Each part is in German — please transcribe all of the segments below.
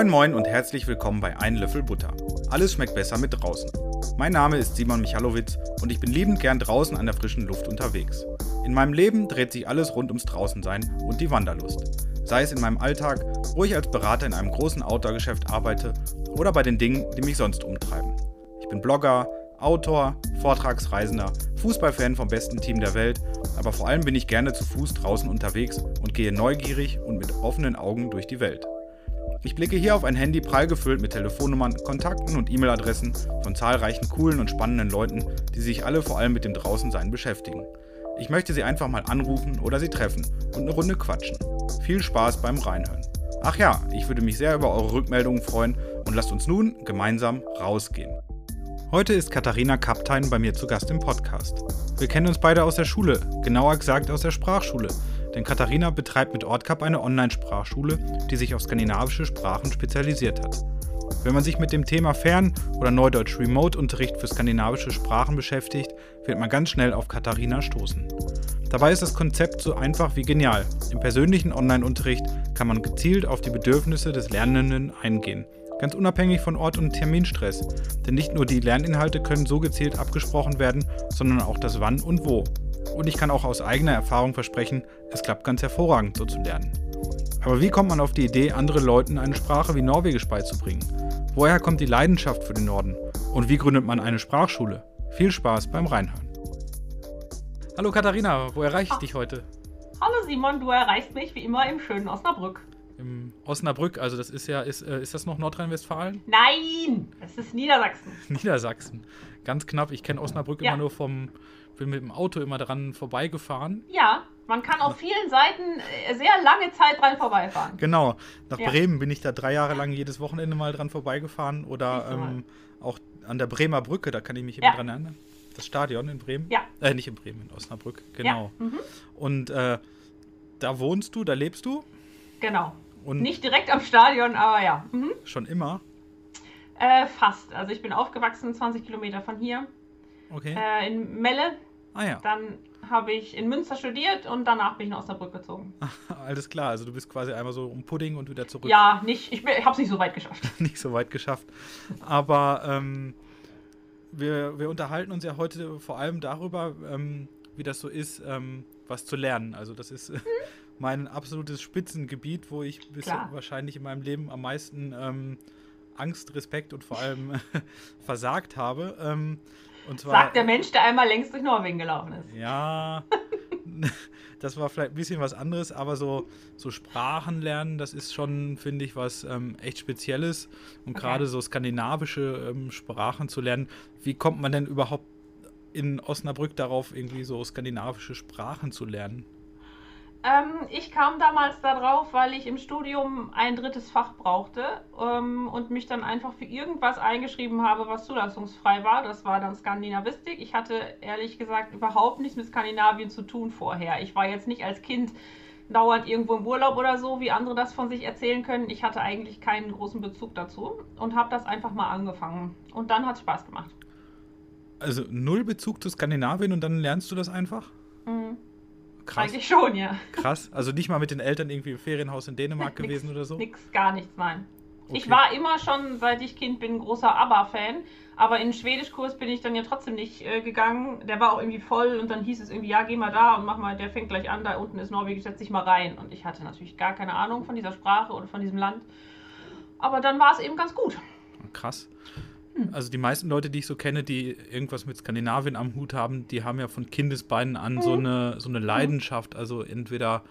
Moin Moin und herzlich willkommen bei Ein Löffel Butter. Alles schmeckt besser mit draußen. Mein Name ist Simon Michalowitz und ich bin liebend gern draußen an der frischen Luft unterwegs. In meinem Leben dreht sich alles rund ums Draußensein und die Wanderlust. Sei es in meinem Alltag, wo ich als Berater in einem großen Outdoor-Geschäft arbeite oder bei den Dingen, die mich sonst umtreiben. Ich bin Blogger, Autor, Vortragsreisender, Fußballfan vom besten Team der Welt, aber vor allem bin ich gerne zu Fuß draußen unterwegs und gehe neugierig und mit offenen Augen durch die Welt. Ich blicke hier auf ein Handy prall gefüllt mit Telefonnummern, Kontakten und E-Mail-Adressen von zahlreichen coolen und spannenden Leuten, die sich alle vor allem mit dem Draußensein beschäftigen. Ich möchte sie einfach mal anrufen oder sie treffen und eine Runde quatschen. Viel Spaß beim Reinhören. Ach ja, ich würde mich sehr über eure Rückmeldungen freuen und lasst uns nun gemeinsam rausgehen. Heute ist Katharina Kaptein bei mir zu Gast im Podcast. Wir kennen uns beide aus der Schule, genauer gesagt aus der Sprachschule, denn Katharina betreibt mit Ortcup eine Online-Sprachschule, die sich auf skandinavische Sprachen spezialisiert hat. Wenn man sich mit dem Thema Fern- oder Neudeutsch Remote-Unterricht für skandinavische Sprachen beschäftigt, wird man ganz schnell auf Katharina stoßen. Dabei ist das Konzept so einfach wie genial. Im persönlichen Online-Unterricht kann man gezielt auf die Bedürfnisse des Lernenden eingehen, ganz unabhängig von Ort und Terminstress. Denn nicht nur die Lerninhalte können so gezielt abgesprochen werden, sondern auch das Wann und Wo. Und ich kann auch aus eigener Erfahrung versprechen, es klappt ganz hervorragend, so zu lernen. Aber wie kommt man auf die Idee, anderen Leuten eine Sprache wie Norwegisch beizubringen? Woher kommt die Leidenschaft für den Norden? Und wie gründet man eine Sprachschule? Viel Spaß beim Reinhören. Hallo Katharina, wo erreiche ich dich heute? Hallo Simon, du erreichst mich wie immer im schönen Osnabrück. Im Osnabrück, also das ist ja, ist, äh, ist das noch Nordrhein-Westfalen? Nein, es ist Niedersachsen. Niedersachsen. Ganz knapp. Ich kenne Osnabrück Ja. immer nur vom, bin mit dem Auto immer dran vorbeigefahren. Ja, man kann auf vielen Seiten äh, sehr lange Zeit dran vorbeifahren. Genau. Nach Ja. Bremen bin ich da drei Jahre lang jedes Wochenende mal dran vorbeigefahren. Oder ähm, auch an der Bremer Brücke, da kann ich mich immer Ja. dran erinnern. Das Stadion in Bremen. Ja. Äh, nicht in Bremen, in Osnabrück. Genau. Ja, mhm, Und äh, da wohnst du, da lebst du. genau. Und Nicht direkt am Stadion, aber ja. Mhm. schon immer. Äh, fast. Also ich bin aufgewachsen 20 Kilometer von hier Okay. äh, in Melle. ah ja, Dann habe ich in Münster studiert und danach bin ich nach Osnabrück gezogen. alles klar. Also du bist quasi einmal so um Pudding und wieder zurück. Ja, nicht, ich, habe es nicht so weit geschafft. nicht so weit geschafft. Aber ähm, wir, wir unterhalten uns ja heute vor allem darüber, ähm, wie das so ist, ähm, was zu lernen. Also das ist äh, mein absolutes Spitzengebiet, wo ich Klar. wahrscheinlich in meinem Leben am meisten ähm, Angst, Respekt und vor allem versagt habe. Ähm, und zwar, Sagt der Mensch, der einmal längst durch Norwegen gelaufen ist. ja, das war vielleicht ein bisschen was anderes, aber so, so Sprachen lernen, das ist schon, finde ich, was ähm, echt Spezielles. Und Okay. gerade so skandinavische ähm, Sprachen zu lernen, wie kommt man denn überhaupt in Osnabrück darauf, irgendwie so skandinavische Sprachen zu lernen? Ähm, ich kam damals darauf, weil ich im Studium ein drittes Fach brauchte ähm, und mich dann einfach für irgendwas eingeschrieben habe, was zulassungsfrei war. Das war dann Skandinavistik. Ich hatte ehrlich gesagt überhaupt nichts mit Skandinavien zu tun vorher. Ich war jetzt nicht als Kind dauernd irgendwo im Urlaub oder so, wie andere das von sich erzählen können. Ich hatte eigentlich keinen großen Bezug dazu und habe das einfach mal angefangen. Und dann hat es Spaß gemacht. Also null Bezug zu Skandinavien und dann lernst du das einfach? Mhm. Krass. Eigentlich schon, ja. Krass. Also nicht mal mit den Eltern irgendwie im Ferienhaus in Dänemark gewesen Nix, oder so? Nix, gar nichts, nein. Ich Okay. war immer schon, seit ich Kind bin, ein großer ABBA-Fan. Aber in den Schwedischkurs bin ich dann ja trotzdem nicht äh, gegangen. Der war auch irgendwie voll und dann hieß es irgendwie, ja, geh mal da und mach mal, der fängt gleich an, da unten ist Norwegisch, setz dich mal rein. Und ich hatte natürlich gar keine Ahnung von dieser Sprache oder von diesem Land. Aber dann war es eben ganz gut. Krass. Hm. Also die meisten Leute, die ich so kenne, die irgendwas mit Skandinavien am Hut haben, die haben ja von Kindesbeinen an so Mhm. eine, so eine Leidenschaft. Also entweder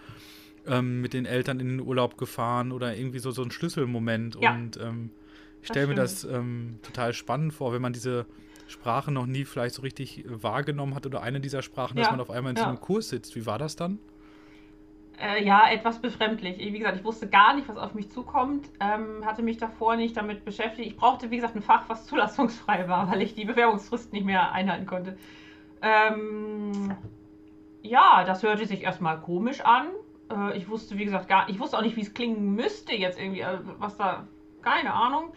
ähm, mit den Eltern in den Urlaub gefahren oder irgendwie so, so ein Schlüsselmoment. Ja. Und ähm, ich stelle mir das ähm, total spannend vor, wenn man diese Sprache noch nie vielleicht so richtig wahrgenommen hat oder eine dieser Sprachen, dass Ja, man auf einmal in so ja. einem Kurs sitzt. Wie war das dann? Äh, ja, etwas befremdlich. Wie gesagt, ich wusste gar nicht, was auf mich zukommt. Ähm, hatte mich davor nicht damit beschäftigt. Ich brauchte, wie gesagt, ein Fach, was zulassungsfrei war, weil ich die Bewerbungsfrist nicht mehr einhalten konnte. Ähm, ja, das hörte sich erstmal komisch an. Äh, ich wusste, wie gesagt, gar, ich wusste auch nicht, wie es klingen müsste jetzt irgendwie, äh, was da, keine Ahnung.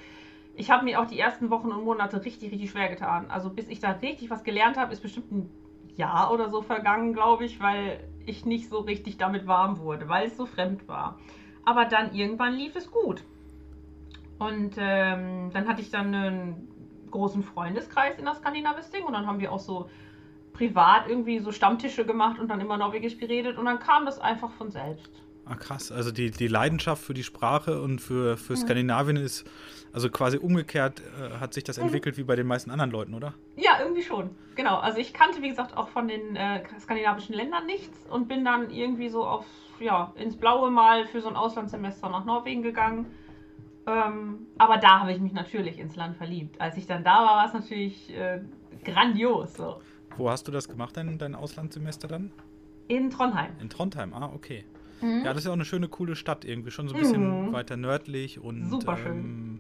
Ich habe mir auch die ersten Wochen und Monate richtig, richtig schwer getan. Also bis ich da richtig was gelernt habe, ist bestimmt ein Jahr oder so vergangen, glaube ich, weil ich nicht so richtig damit warm wurde, weil es so fremd war. Aber dann irgendwann lief es gut. Und ähm, dann hatte ich dann einen großen Freundeskreis in der Skandinavistik und dann haben wir auch so privat irgendwie so Stammtische gemacht und dann immer Norwegisch geredet und dann kam das einfach von selbst. Ah, krass. Also die, die Leidenschaft für die Sprache und für, für Skandinavien ist, also quasi umgekehrt äh, hat sich das Mhm. entwickelt wie bei den meisten anderen Leuten, oder? Ja, irgendwie schon. Genau. Also ich kannte, wie gesagt, auch von den äh, skandinavischen Ländern nichts und bin dann irgendwie so auf, ja, ins Blaue mal für so ein Auslandssemester nach Norwegen gegangen. Ähm, aber da habe ich mich natürlich ins Land verliebt. Als ich dann da war, war es natürlich äh, grandios. So. Wo hast du das gemacht, dein, dein Auslandssemester dann? In Trondheim. In Trondheim, ah, okay. Mhm. Ja, das ist ja auch eine schöne, coole Stadt irgendwie, schon so ein bisschen Mhm. weiter nördlich und ähm,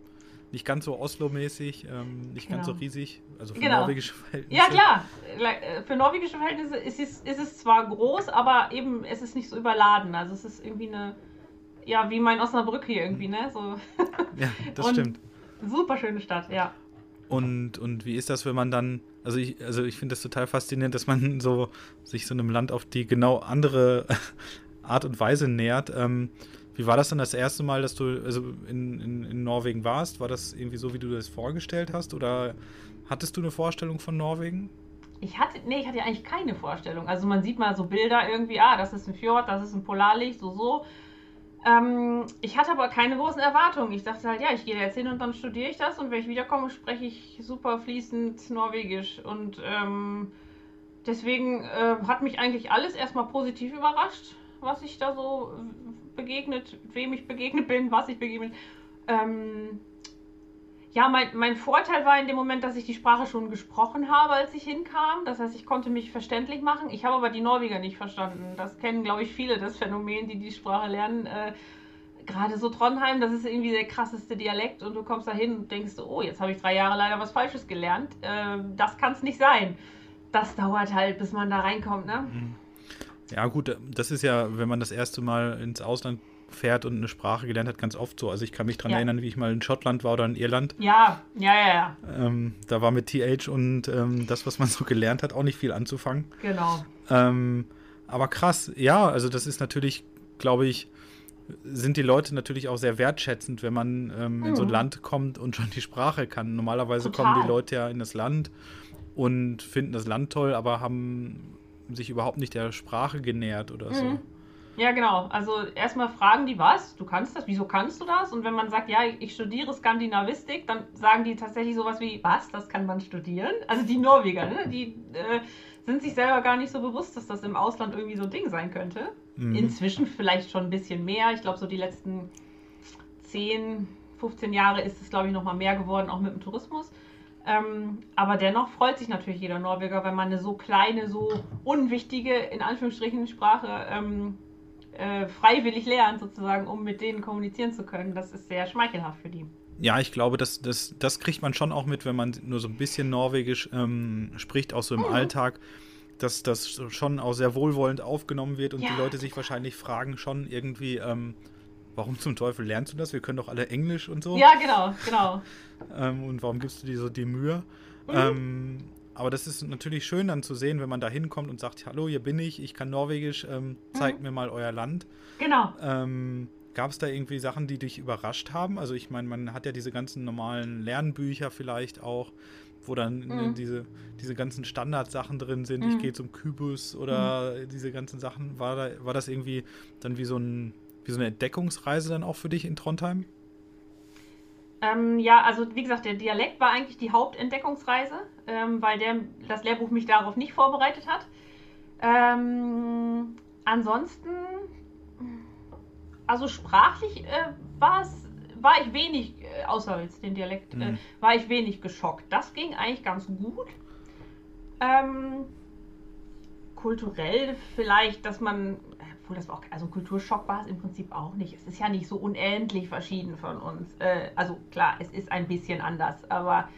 nicht ganz so Oslo-mäßig, ähm, nicht ganz so Genau. riesig, also für Genau. norwegische Verhältnisse. Ja, klar. Äh, Für norwegische Verhältnisse ist es, ist es zwar groß, aber eben es ist nicht so überladen. Also es ist irgendwie eine, ja, wie mein Osnabrück hier irgendwie, ne? So Ja, das Und- stimmt. super schöne Stadt, ja. Und, und wie ist das, wenn man dann, also ich, also ich finde das total faszinierend, dass man so sich so einem Land auf die genau andere Art und Weise nähert. Ähm, wie war das dann das erste Mal, dass du also in, in, in Norwegen warst? War das irgendwie so, wie du das vorgestellt hast? Oder hattest du eine Vorstellung von Norwegen? Ich hatte, nee, ich hatte eigentlich keine Vorstellung. Also man sieht mal so Bilder irgendwie, ah, das ist ein Fjord, das ist ein Polarlicht, so, so. Ähm, ich hatte aber keine großen Erwartungen. Ich dachte halt, ja, ich gehe da jetzt hin und dann studiere ich das und wenn ich wiederkomme, spreche ich super fließend Norwegisch. Und ähm, deswegen äh, hat mich eigentlich alles erstmal positiv überrascht, was ich da so äh, begegnet, wem ich begegnet bin, was ich begegnet bin. Ähm, ja, mein, mein Vorteil war in dem Moment, dass ich die Sprache schon gesprochen habe, als ich hinkam. Das heißt, ich konnte mich verständlich machen. Ich habe aber die Norweger nicht verstanden. Das kennen, glaube ich, viele, das Phänomen, die die Sprache lernen. Äh, Gerade so Trondheim, das ist irgendwie der krasseste Dialekt und du kommst da hin und denkst, oh, jetzt habe ich drei Jahre leider was Falsches gelernt. Äh, das kann es nicht sein. Das dauert halt, bis man da reinkommt, ne? Ja, gut, das ist ja, wenn man das erste Mal ins Ausland fährt und eine Sprache gelernt hat, ganz oft so. Also ich kann mich daran Ja. erinnern, wie ich mal in Schottland war oder in Irland. Ja, ja, ja, ja, Ähm, da war mit TH und ähm, das, was man so gelernt hat, auch nicht viel anzufangen. genau. Ähm, aber krass, ja, also das ist natürlich, glaube ich, sind die Leute natürlich auch sehr wertschätzend, wenn man ähm, in so ein Mhm. Land kommt und schon die Sprache kann. Normalerweise Total. kommen die Leute ja in das Land und finden das Land toll, aber haben sich überhaupt nicht der Sprache genähert oder so. Mhm. Ja, genau. Also erstmal fragen die, was? Du kannst das? Wieso kannst du das? Und wenn man sagt, ja, ich studiere Skandinavistik, dann sagen die tatsächlich sowas wie, was? Das kann man studieren? Also die Norweger, ne? die äh, sind sich selber gar nicht so bewusst, dass das im Ausland irgendwie so ein Ding sein könnte. Mhm. Inzwischen vielleicht schon ein bisschen mehr. Ich glaube, so die letzten 10, 15 Jahre ist es, glaube ich, noch mal mehr geworden, auch mit dem Tourismus. Ähm, aber dennoch freut sich natürlich jeder Norweger, wenn man eine so kleine, so unwichtige, in Anführungsstrichen, Sprache ähm, äh, freiwillig lernt, sozusagen, um mit denen kommunizieren zu können. Das ist sehr schmeichelhaft für die. Ja, ich glaube, das, das, das kriegt man schon auch mit, wenn man nur so ein bisschen Norwegisch ähm, spricht, auch so im Mhm. Alltag, dass das schon auch sehr wohlwollend aufgenommen wird und Ja, die Leute sich wahrscheinlich fragen schon irgendwie, ähm, warum zum Teufel lernst du das? Wir können doch alle Englisch und so. Ja, genau, genau. Ähm, und warum gibst du dir so die Mühe? Mhm. Ähm, aber das ist natürlich schön dann zu sehen, wenn man da hinkommt und sagt, hallo, hier bin ich, ich kann Norwegisch, ähm, zeigt Mhm. mir mal euer Land. Genau. Ähm, Gab es da irgendwie Sachen, die dich überrascht haben? Also ich meine, man hat ja diese ganzen normalen Lernbücher vielleicht auch, wo dann ne, Mhm. diese, diese ganzen Standardsachen drin sind. Ich Mhm. gehe zum Kübus oder diese ganzen Sachen. War, da, war das irgendwie dann wie so, ein, wie so eine Entdeckungsreise dann auch für dich in Trondheim? Ähm, ja, also wie gesagt, der Dialekt war eigentlich die Hauptentdeckungsreise, ähm, weil der, das Lehrbuch mich darauf nicht vorbereitet hat. Ähm, ansonsten, also sprachlich äh, war ich wenig, äh, außer jetzt den Dialekt, äh, Mhm. war ich wenig geschockt. Das ging eigentlich ganz gut. Ähm, kulturell vielleicht, dass man, obwohl das war auch, also Kulturschock war es im Prinzip auch nicht. Es ist ja nicht so unendlich verschieden von uns. Äh, also klar, es ist ein bisschen anders, aber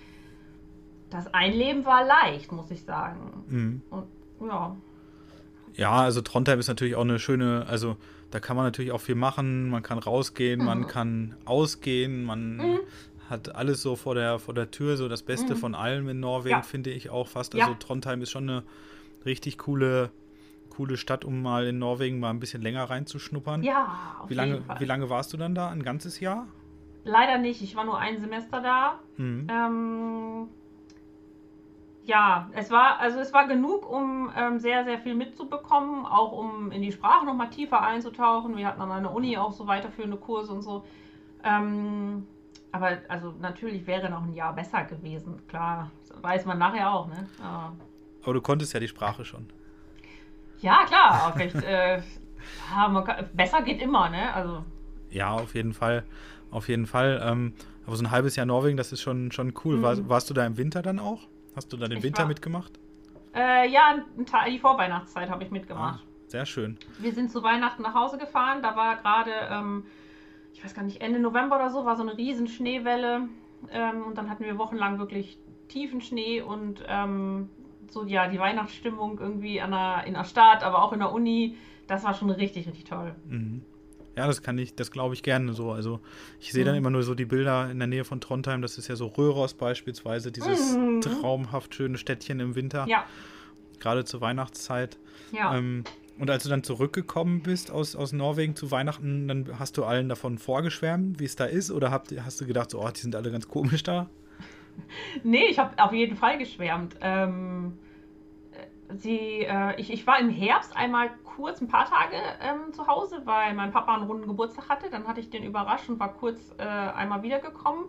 das Einleben war leicht, muss ich sagen. Mhm. Und ja, Ja, also Trondheim ist natürlich auch eine schöne, also da kann man natürlich auch viel machen, man kann rausgehen, man Mhm. kann ausgehen, man Mhm. hat alles so vor der, vor der Tür, so das Beste Mhm. von allem in Norwegen, Ja. finde ich auch fast. Ja. Also Trondheim ist schon eine richtig coole, coole Stadt, um mal in Norwegen mal ein bisschen länger reinzuschnuppern. ja, auf Wie lange, jeden Fall. wie lange warst du dann da? Ein ganzes Jahr? leider nicht. Ich war nur ein Semester da. Mhm. Ähm, ja, es war, also es war genug, um ähm, sehr, sehr viel mitzubekommen, auch um in die Sprache nochmal tiefer einzutauchen. Wir hatten an einer Uni auch so weiterführende Kurse und so. Ähm, aber also natürlich wäre noch ein Jahr besser gewesen, klar. Das weiß man nachher auch, ne? Aber, aber du konntest ja die Sprache schon. Ja, klar, recht, äh, kann, besser geht immer, ne? Also. Ja, auf jeden Fall. Auf jeden Fall. Ähm, aber so ein halbes Jahr Norwegen, das ist schon, schon cool. Mhm. War, warst du da im Winter dann auch? Hast du da den ich Winter war, mitgemacht? Äh, ja, die Vorweihnachtszeit habe ich mitgemacht. Ah, sehr schön. Wir sind zu Weihnachten nach Hause gefahren. Da war gerade, ähm, ich weiß gar nicht, Ende November oder so, war so eine riesen Schneewelle. Ähm, und dann hatten wir wochenlang wirklich tiefen Schnee und ähm, so, ja, die Weihnachtsstimmung irgendwie der, in der Stadt, aber auch in der Uni. Das war schon richtig, richtig toll. Mhm. Ja, das kann ich, das glaube ich gerne so. Also ich sehe mhm. dann immer nur so die Bilder in der Nähe von Trondheim, das ist ja so Röhros beispielsweise, dieses mhm. traumhaft schöne Städtchen im Winter. Ja. Gerade zur Weihnachtszeit. Ja. Ähm, und als du dann zurückgekommen bist aus, aus Norwegen zu Weihnachten, dann hast du allen davon vorgeschwärmt, wie es da ist? Oder habt, hast du gedacht, so, oh, die sind alle ganz komisch da? Nee, ich habe auf jeden Fall geschwärmt. Ähm, sie, äh, ich, ich war im Herbst einmal kurz ein paar Tage ähm, zu Hause, weil mein Papa einen runden Geburtstag hatte. Dann hatte ich den überrascht und war kurz äh, einmal wiedergekommen.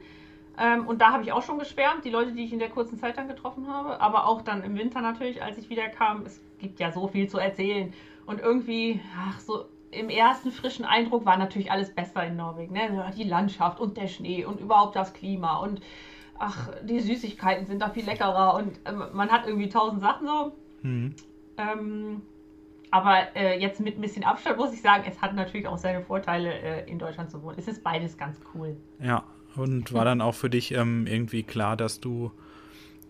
Ähm, und da habe ich auch schon geschwärmt, die Leute, die ich in der kurzen Zeit dann getroffen habe. Aber auch dann im Winter natürlich, als ich wiederkam. Es gibt ja so viel zu erzählen. Und irgendwie, ach, so im ersten frischen Eindruck war natürlich alles besser in Norwegen. Ne? Die Landschaft und der Schnee und überhaupt das Klima. Und ach, die Süßigkeiten sind da viel leckerer. Und äh, man hat irgendwie tausend Sachen so. Mhm. Ähm, aber äh, jetzt mit ein bisschen Abstand muss ich sagen, es hat natürlich auch seine Vorteile, äh, in Deutschland zu wohnen. Es ist beides ganz cool. Ja, und war dann auch für dich ähm, irgendwie klar, dass du,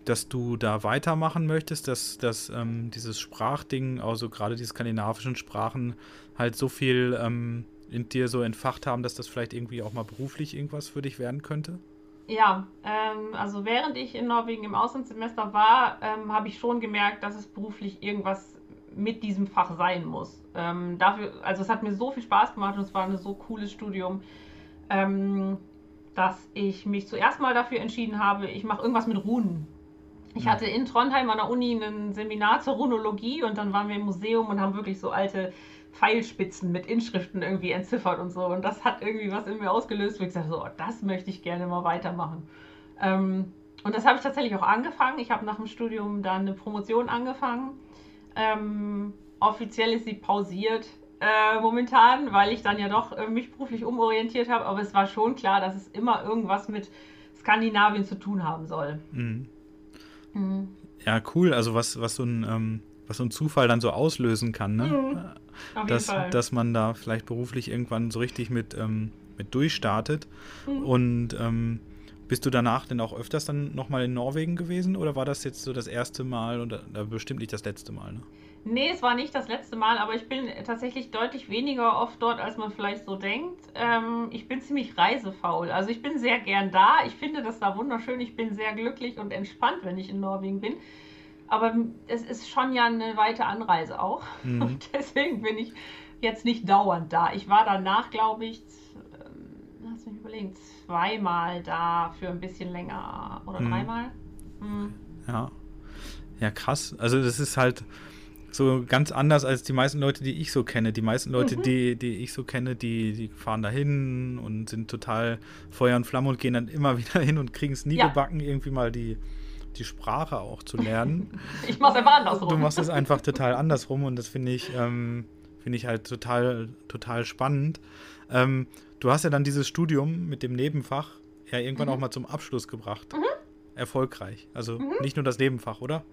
dass du da weitermachen möchtest, dass, dass ähm, dieses Sprachding, also gerade die skandinavischen Sprachen, halt so viel ähm, in dir so entfacht haben, dass das vielleicht irgendwie auch mal beruflich irgendwas für dich werden könnte? Ja, ähm, also während ich in Norwegen im Auslandssemester war, ähm, habe ich schon gemerkt, dass es beruflich irgendwas mit diesem Fach sein muss. Ähm, dafür, also es hat mir so viel Spaß gemacht und es war ein so cooles Studium, ähm, dass ich mich zuerst mal dafür entschieden habe, ich mache irgendwas mit Runen. Ich hatte in Trondheim an der Uni ein Seminar zur Runologie und dann waren wir im Museum und haben wirklich so alte Pfeilspitzen mit Inschriften irgendwie entziffert und so. Und das hat irgendwie was in mir ausgelöst, wo ich gesagt habe, so, oh, das möchte ich gerne mal weitermachen. Ähm, und das habe ich tatsächlich auch angefangen. Ich habe nach dem Studium dann eine Promotion angefangen ähm, offiziell ist sie pausiert äh, momentan, weil ich dann ja doch äh, mich beruflich umorientiert habe. Aber es war schon klar, dass es immer irgendwas mit Skandinavien zu tun haben soll. Mhm. Mhm. Ja, cool. Also was, was so ein ähm, was so ein Zufall dann so auslösen kann, ne? Mhm. Auf dass, dass man da vielleicht beruflich irgendwann so richtig mit, ähm, mit durchstartet. Mhm. Und ähm, bist du danach denn auch öfters dann nochmal in Norwegen gewesen oder war das jetzt so das erste Mal und äh, bestimmt nicht das letzte Mal? Ne? Nee, es war nicht das letzte Mal, aber ich bin tatsächlich deutlich weniger oft dort, als man vielleicht so denkt. Ähm, ich bin ziemlich reisefaul. Also ich bin sehr gern da. Ich finde das da wunderschön. Ich bin sehr glücklich und entspannt, wenn ich in Norwegen bin. Aber es ist schon ja eine weite Anreise auch. Mhm. Und deswegen bin ich jetzt nicht dauernd da. Ich war danach, glaube ich, ähm, lass mich überlegen, zweimal da für ein bisschen länger oder mhm. dreimal. Mhm. Ja. Ja, krass. Also das ist halt so ganz anders als die meisten Leute, die ich so kenne. Die meisten Leute, mhm. die, die ich so kenne, die, die fahren da hin und sind total Feuer und Flamme und gehen dann immer wieder hin und kriegen es nie ja. gebacken, irgendwie mal die, die Sprache auch zu lernen. ich mach's einfach andersrum. Du machst es einfach total andersrum und das finde ich, ähm, finde ich halt total, total spannend. Ähm, Du hast ja dann dieses Studium mit dem Nebenfach ja irgendwann mhm. auch mal zum Abschluss gebracht. Mhm. Erfolgreich. Also mhm. nicht nur das Nebenfach, oder?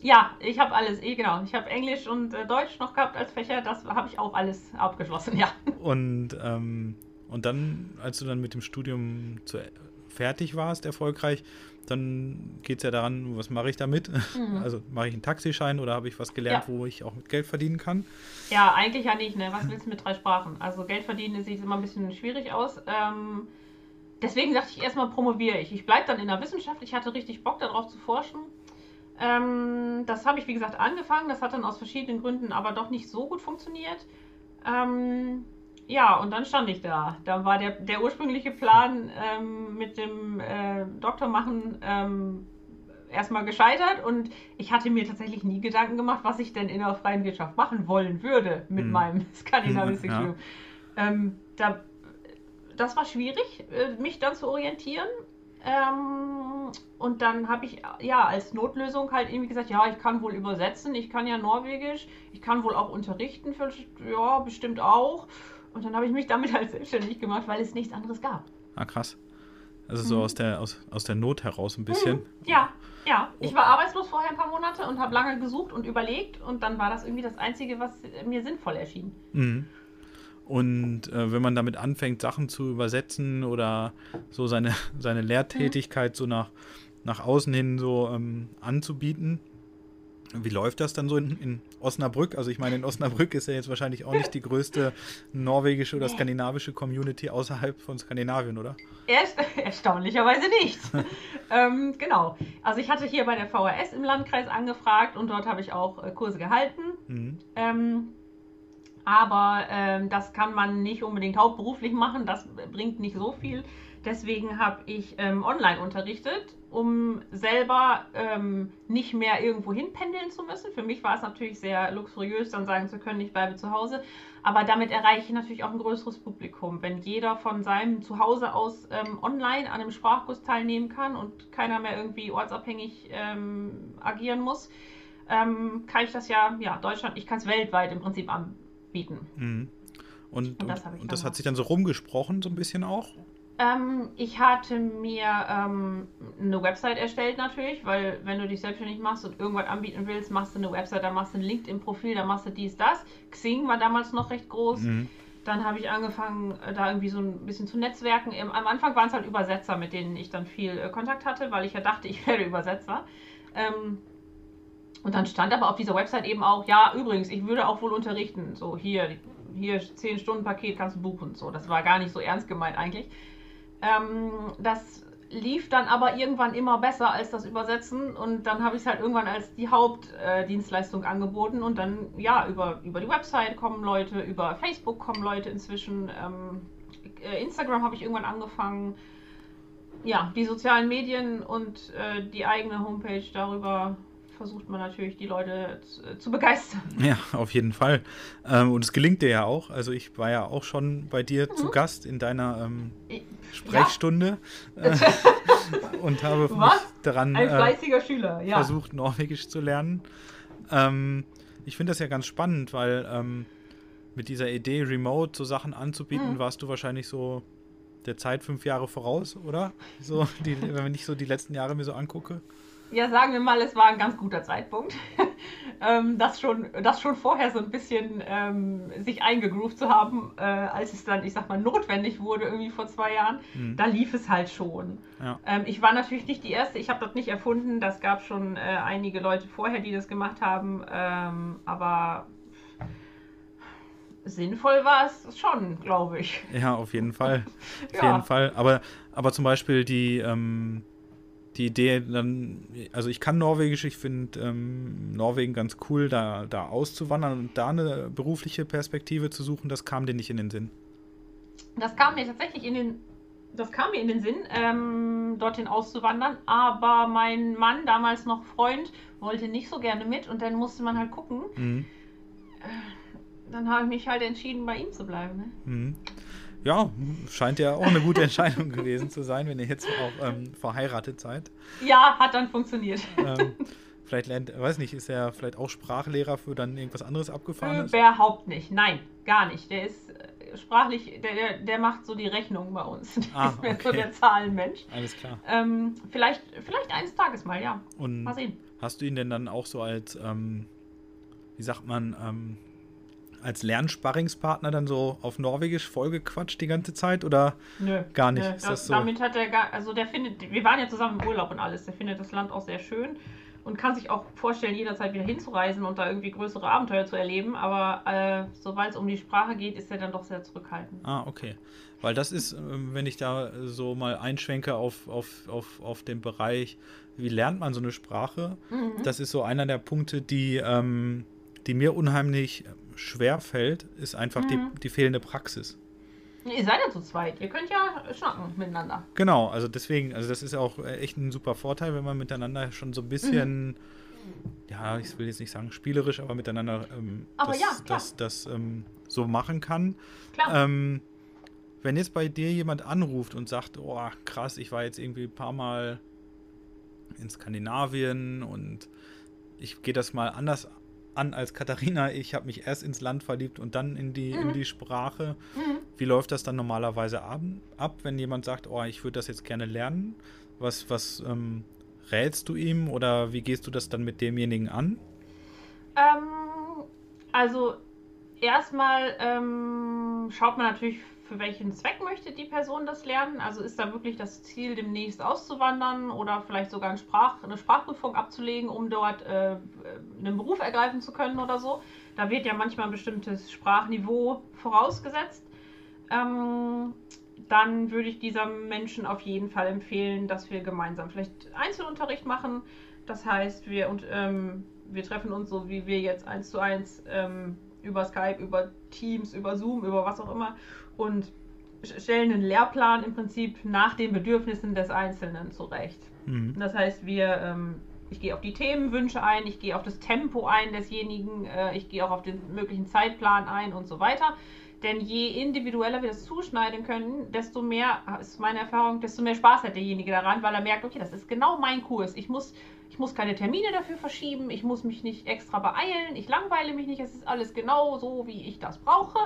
Ja, ich habe alles, eh genau. Ich habe Englisch und äh, Deutsch noch gehabt als Fächer, das habe ich auch alles abgeschlossen, ja. Und, ähm, und dann, als du dann mit dem Studium zu, fertig warst, erfolgreich, dann geht es ja daran, was mache ich damit? Mhm. Also mache ich einen Taxischein oder habe ich was gelernt, ja. wo ich auch mit Geld verdienen kann? Ja, eigentlich ja nicht. Ne? Was willst du mit drei Sprachen? Also Geld verdienen sieht immer ein bisschen schwierig aus. Ähm, deswegen dachte ich erstmal promoviere ich. Ich bleibe dann in der Wissenschaft. Ich hatte richtig Bock darauf zu forschen. Ähm, das habe ich, wie gesagt, angefangen. Das hat dann aus verschiedenen Gründen aber doch nicht so gut funktioniert. Ähm, ja, und dann stand ich da. Da war der, der ursprüngliche Plan ähm, mit dem äh, Doktor machen ähm, erstmal gescheitert und ich hatte mir tatsächlich nie Gedanken gemacht, was ich denn in der freien Wirtschaft machen wollen würde mit hm. meinem Skandinavistik-Studium. Ja. Ähm, da, das war schwierig, äh, mich dann zu orientieren. Ähm, und dann habe ich ja als Notlösung halt irgendwie gesagt, ja, ich kann wohl übersetzen, ich kann ja Norwegisch, ich kann wohl auch unterrichten, für, ja, bestimmt auch. Und dann habe ich mich damit halt selbstständig gemacht, weil es nichts anderes gab. Ah, krass. Also so mhm. aus, der, aus, aus der Not heraus ein bisschen. Mhm. Ja, ja. Ich war arbeitslos vorher ein paar Monate und habe lange gesucht und überlegt und dann war das irgendwie das Einzige, was mir sinnvoll erschien. Mhm. Und äh, wenn man damit anfängt, Sachen zu übersetzen oder so seine, seine Lehrtätigkeit so nach, nach außen hin so ähm, anzubieten, wie läuft das dann so in, in, Osnabrück? Also ich meine, in Osnabrück ist ja jetzt wahrscheinlich auch nicht die größte norwegische oder skandinavische Community außerhalb von Skandinavien, oder? Erst, erstaunlicherweise nicht. ähm, genau. Also ich hatte hier bei der VHS im Landkreis angefragt und dort habe ich auch äh, Kurse gehalten. Mhm. Ähm, aber ähm, das kann man nicht unbedingt hauptberuflich machen, das bringt nicht so viel. Deswegen habe ich ähm, online unterrichtet, um selber ähm, nicht mehr irgendwo hinpendeln zu müssen. Für mich war es natürlich sehr luxuriös, dann sagen zu können, ich bleibe zu Hause. Aber damit erreiche ich natürlich auch ein größeres Publikum. Wenn jeder von seinem Zuhause aus ähm, online an einem Sprachkurs teilnehmen kann und keiner mehr irgendwie ortsabhängig ähm, agieren muss, ähm, kann ich das ja, ja, Deutschland, ich kann es weltweit im Prinzip anbieten. Mhm. Und, und, das, und das hat sich dann so rumgesprochen, so ein bisschen auch? Ähm, ich hatte mir ähm, eine Website erstellt natürlich, weil wenn du dich selbstständig machst und irgendwas anbieten willst, machst du eine Website, dann machst du ein LinkedIn-Profil, dann machst du dies, das. Xing war damals noch recht groß. Mhm. Dann habe ich angefangen, äh, da irgendwie so ein bisschen zu netzwerken. Am Anfang waren es halt Übersetzer, mit denen ich dann viel äh, Kontakt hatte, weil ich ja dachte, ich werde Übersetzer. Ähm, und dann stand aber auf dieser Website eben auch, ja, übrigens, ich würde auch wohl unterrichten. So, hier, hier 10 Stunden Paket kannst du buchen. So, das war gar nicht so ernst gemeint eigentlich. Ähm, das lief dann aber irgendwann immer besser als das Übersetzen und dann habe ich es halt irgendwann als die Hauptdienstleistung äh, angeboten und dann, ja, über, über die Website kommen Leute, über Facebook kommen Leute inzwischen, ähm, äh, Instagram habe ich irgendwann angefangen, ja, die sozialen Medien und äh, die eigene Homepage darüber versucht man natürlich, die Leute zu, zu begeistern. Ja, auf jeden Fall. Ähm, und es gelingt dir ja auch. Also ich war ja auch schon bei dir mhm. zu Gast in deiner ähm, Sprechstunde ja. äh, und habe mich daran äh, Schüler, ja. versucht, Norwegisch zu lernen. Ähm, ich finde das ja ganz spannend, weil ähm, mit dieser Idee, remote so Sachen anzubieten, mhm. warst du wahrscheinlich so der Zeit fünf Jahre voraus, oder? So, die, wenn ich so die letzten Jahre mir so angucke ja, sagen wir mal, es war ein ganz guter Zeitpunkt, ähm, das, schon, das schon vorher so ein bisschen ähm, sich eingegroovt zu haben, äh, als es dann, ich sag mal, notwendig wurde, irgendwie vor zwei Jahren. Mhm. Da lief es halt schon. Ja. Ähm, ich war natürlich nicht die Erste, ich habe das nicht erfunden, das gab schon äh, einige Leute vorher, die das gemacht haben, ähm, aber sinnvoll war es schon, glaube ich. Ja, auf jeden Fall. Auf ja. jeden Fall. Aber, aber zum Beispiel die ähm, die Idee dann, also ich kann Norwegisch, ich finde ähm, Norwegen ganz cool, da, da auszuwandern und da eine berufliche Perspektive zu suchen, das kam dir nicht in den Sinn. Das kam mir tatsächlich in den, das kam mir in den Sinn, ähm, dorthin auszuwandern, aber mein Mann, damals noch Freund, wollte nicht so gerne mit und dann musste man halt gucken. Mhm. Äh, dann habe ich mich halt entschieden, bei ihm zu bleiben. Ne? Mhm ja, scheint ja auch eine gute Entscheidung gewesen zu sein, wenn ihr jetzt auch ähm, verheiratet seid. Ja, hat dann funktioniert. Ähm, vielleicht lernt, weiß nicht, ist er vielleicht auch Sprachlehrer für dann irgendwas anderes abgefahren? Überhaupt nicht, nein, gar nicht. Der ist äh, sprachlich, der, der, der macht so die Rechnung bei uns. Der ah, ist mehr okay. so der Zahlenmensch. Alles klar. Ähm, vielleicht, vielleicht eines Tages mal, ja. Und mal sehen. Hast du ihn denn dann auch so als, ähm, wie sagt man, ähm, als Lernsparringspartner dann so auf Norwegisch vollgequatscht die ganze Zeit oder nö, gar nicht? Nö, ist das so? Damit hat er gar, also der findet, wir waren ja zusammen im Urlaub und alles, der findet das Land auch sehr schön und kann sich auch vorstellen, jederzeit wieder hinzureisen und da irgendwie größere Abenteuer zu erleben, aber äh, sobald es um die Sprache geht, ist er dann doch sehr zurückhaltend. Ah, okay. Weil das ist, ähm, wenn ich da so mal einschwenke auf, auf, auf, auf den Bereich, wie lernt man so eine Sprache, mhm. das ist so einer der Punkte, die, ähm, die mir unheimlich schwer fällt, ist einfach mhm. die, die fehlende Praxis. Ihr seid ja zu zweit. Ihr könnt ja schnacken miteinander. Genau, also deswegen, also das ist auch echt ein super Vorteil, wenn man miteinander schon so ein bisschen, mhm. ja, ich will jetzt nicht sagen spielerisch, aber miteinander ähm, aber das, ja, das, das ähm, so machen kann. Klar. Ähm, wenn jetzt bei dir jemand anruft und sagt, oh krass, ich war jetzt irgendwie ein paar Mal in Skandinavien und ich gehe das mal anders an als Katharina. Ich habe mich erst ins Land verliebt und dann in die, mhm. in die Sprache. Mhm. Wie läuft das dann normalerweise ab, ab wenn jemand sagt, oh, ich würde das jetzt gerne lernen? Was, was ähm, rätst du ihm oder wie gehst du das dann mit demjenigen an? Ähm, also erstmal ähm, schaut man natürlich für welchen Zweck möchte die Person das lernen? Also ist da wirklich das Ziel, demnächst auszuwandern oder vielleicht sogar eine, Sprach, eine Sprachprüfung abzulegen, um dort äh, einen Beruf ergreifen zu können oder so? Da wird ja manchmal ein bestimmtes Sprachniveau vorausgesetzt. Ähm, dann würde ich diesem Menschen auf jeden Fall empfehlen, dass wir gemeinsam vielleicht Einzelunterricht machen. Das heißt, wir, und, ähm, wir treffen uns so, wie wir jetzt eins zu eins ähm, über Skype, über Teams, über Zoom, über was auch immer und stellen einen Lehrplan im Prinzip nach den Bedürfnissen des Einzelnen zurecht. Mhm. Das heißt, wir, ähm, ich gehe auf die Themenwünsche ein, ich gehe auf das Tempo ein desjenigen, äh, ich gehe auch auf den möglichen Zeitplan ein und so weiter. Denn je individueller wir das zuschneiden können, desto mehr, ist meine Erfahrung, desto mehr Spaß hat derjenige daran, weil er merkt, okay, das ist genau mein Kurs. Ich muss, ich muss keine Termine dafür verschieben, ich muss mich nicht extra beeilen, ich langweile mich nicht, es ist alles genau so, wie ich das brauche.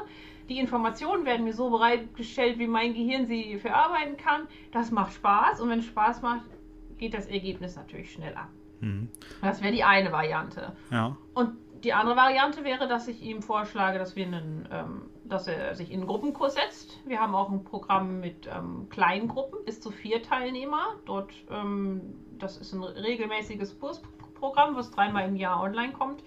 Die Informationen werden mir so bereitgestellt, wie mein Gehirn sie verarbeiten kann. Das macht Spaß und wenn es Spaß macht, geht das Ergebnis natürlich schneller. Mhm. Das wäre die eine Variante. Ja. Und die andere Variante wäre, dass ich ihm vorschlage, dass wir einen, ähm, dass er sich in einen Gruppenkurs setzt. Wir haben auch ein Programm mit ähm, kleinen Gruppen, bis zu vier Teilnehmer. Dort, ähm, das ist ein regelmäßiges Kursprogramm, was dreimal im Jahr online kommt.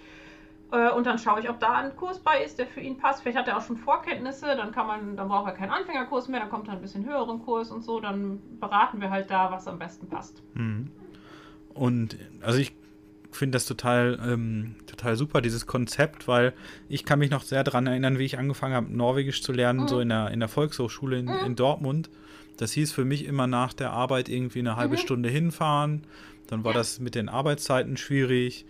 Äh, und dann schaue ich, ob da ein Kurs bei ist, der für ihn passt. Vielleicht hat er auch schon Vorkenntnisse, dann kann man, dann braucht er keinen Anfängerkurs mehr, dann kommt er ein bisschen höheren Kurs und so, dann beraten wir halt da, was am besten passt. Mhm. Und also ich finde das total, ähm, total super, dieses Konzept, weil ich kann mich noch sehr daran erinnern, wie ich angefangen habe, Norwegisch zu lernen, mhm. so in der, in der Volkshochschule in, mhm. in, Dortmund. Das hieß für mich immer nach der Arbeit irgendwie eine halbe mhm. Stunde hinfahren. Dann war das mit den Arbeitszeiten schwierig.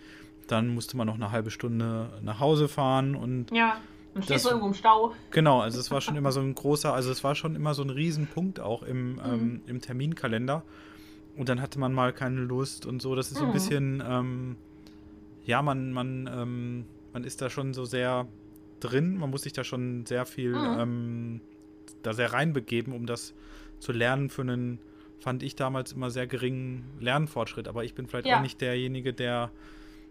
Dann musste man noch eine halbe Stunde nach Hause fahren und. Ja. Und stehst du irgendwo im Stau. Genau, also es war schon immer so ein großer, also es war schon immer so ein Riesenpunkt auch im, mhm. ähm, im Terminkalender. Und dann hatte man mal keine Lust und so. Das ist so ein mhm. bisschen, ähm, ja, man, man, ähm, man ist da schon so sehr drin. Man muss sich da schon sehr viel, mhm. ähm, da sehr reinbegeben, um das zu lernen für einen, fand ich damals immer sehr geringen Lernfortschritt. Aber ich bin vielleicht ja. auch nicht derjenige, der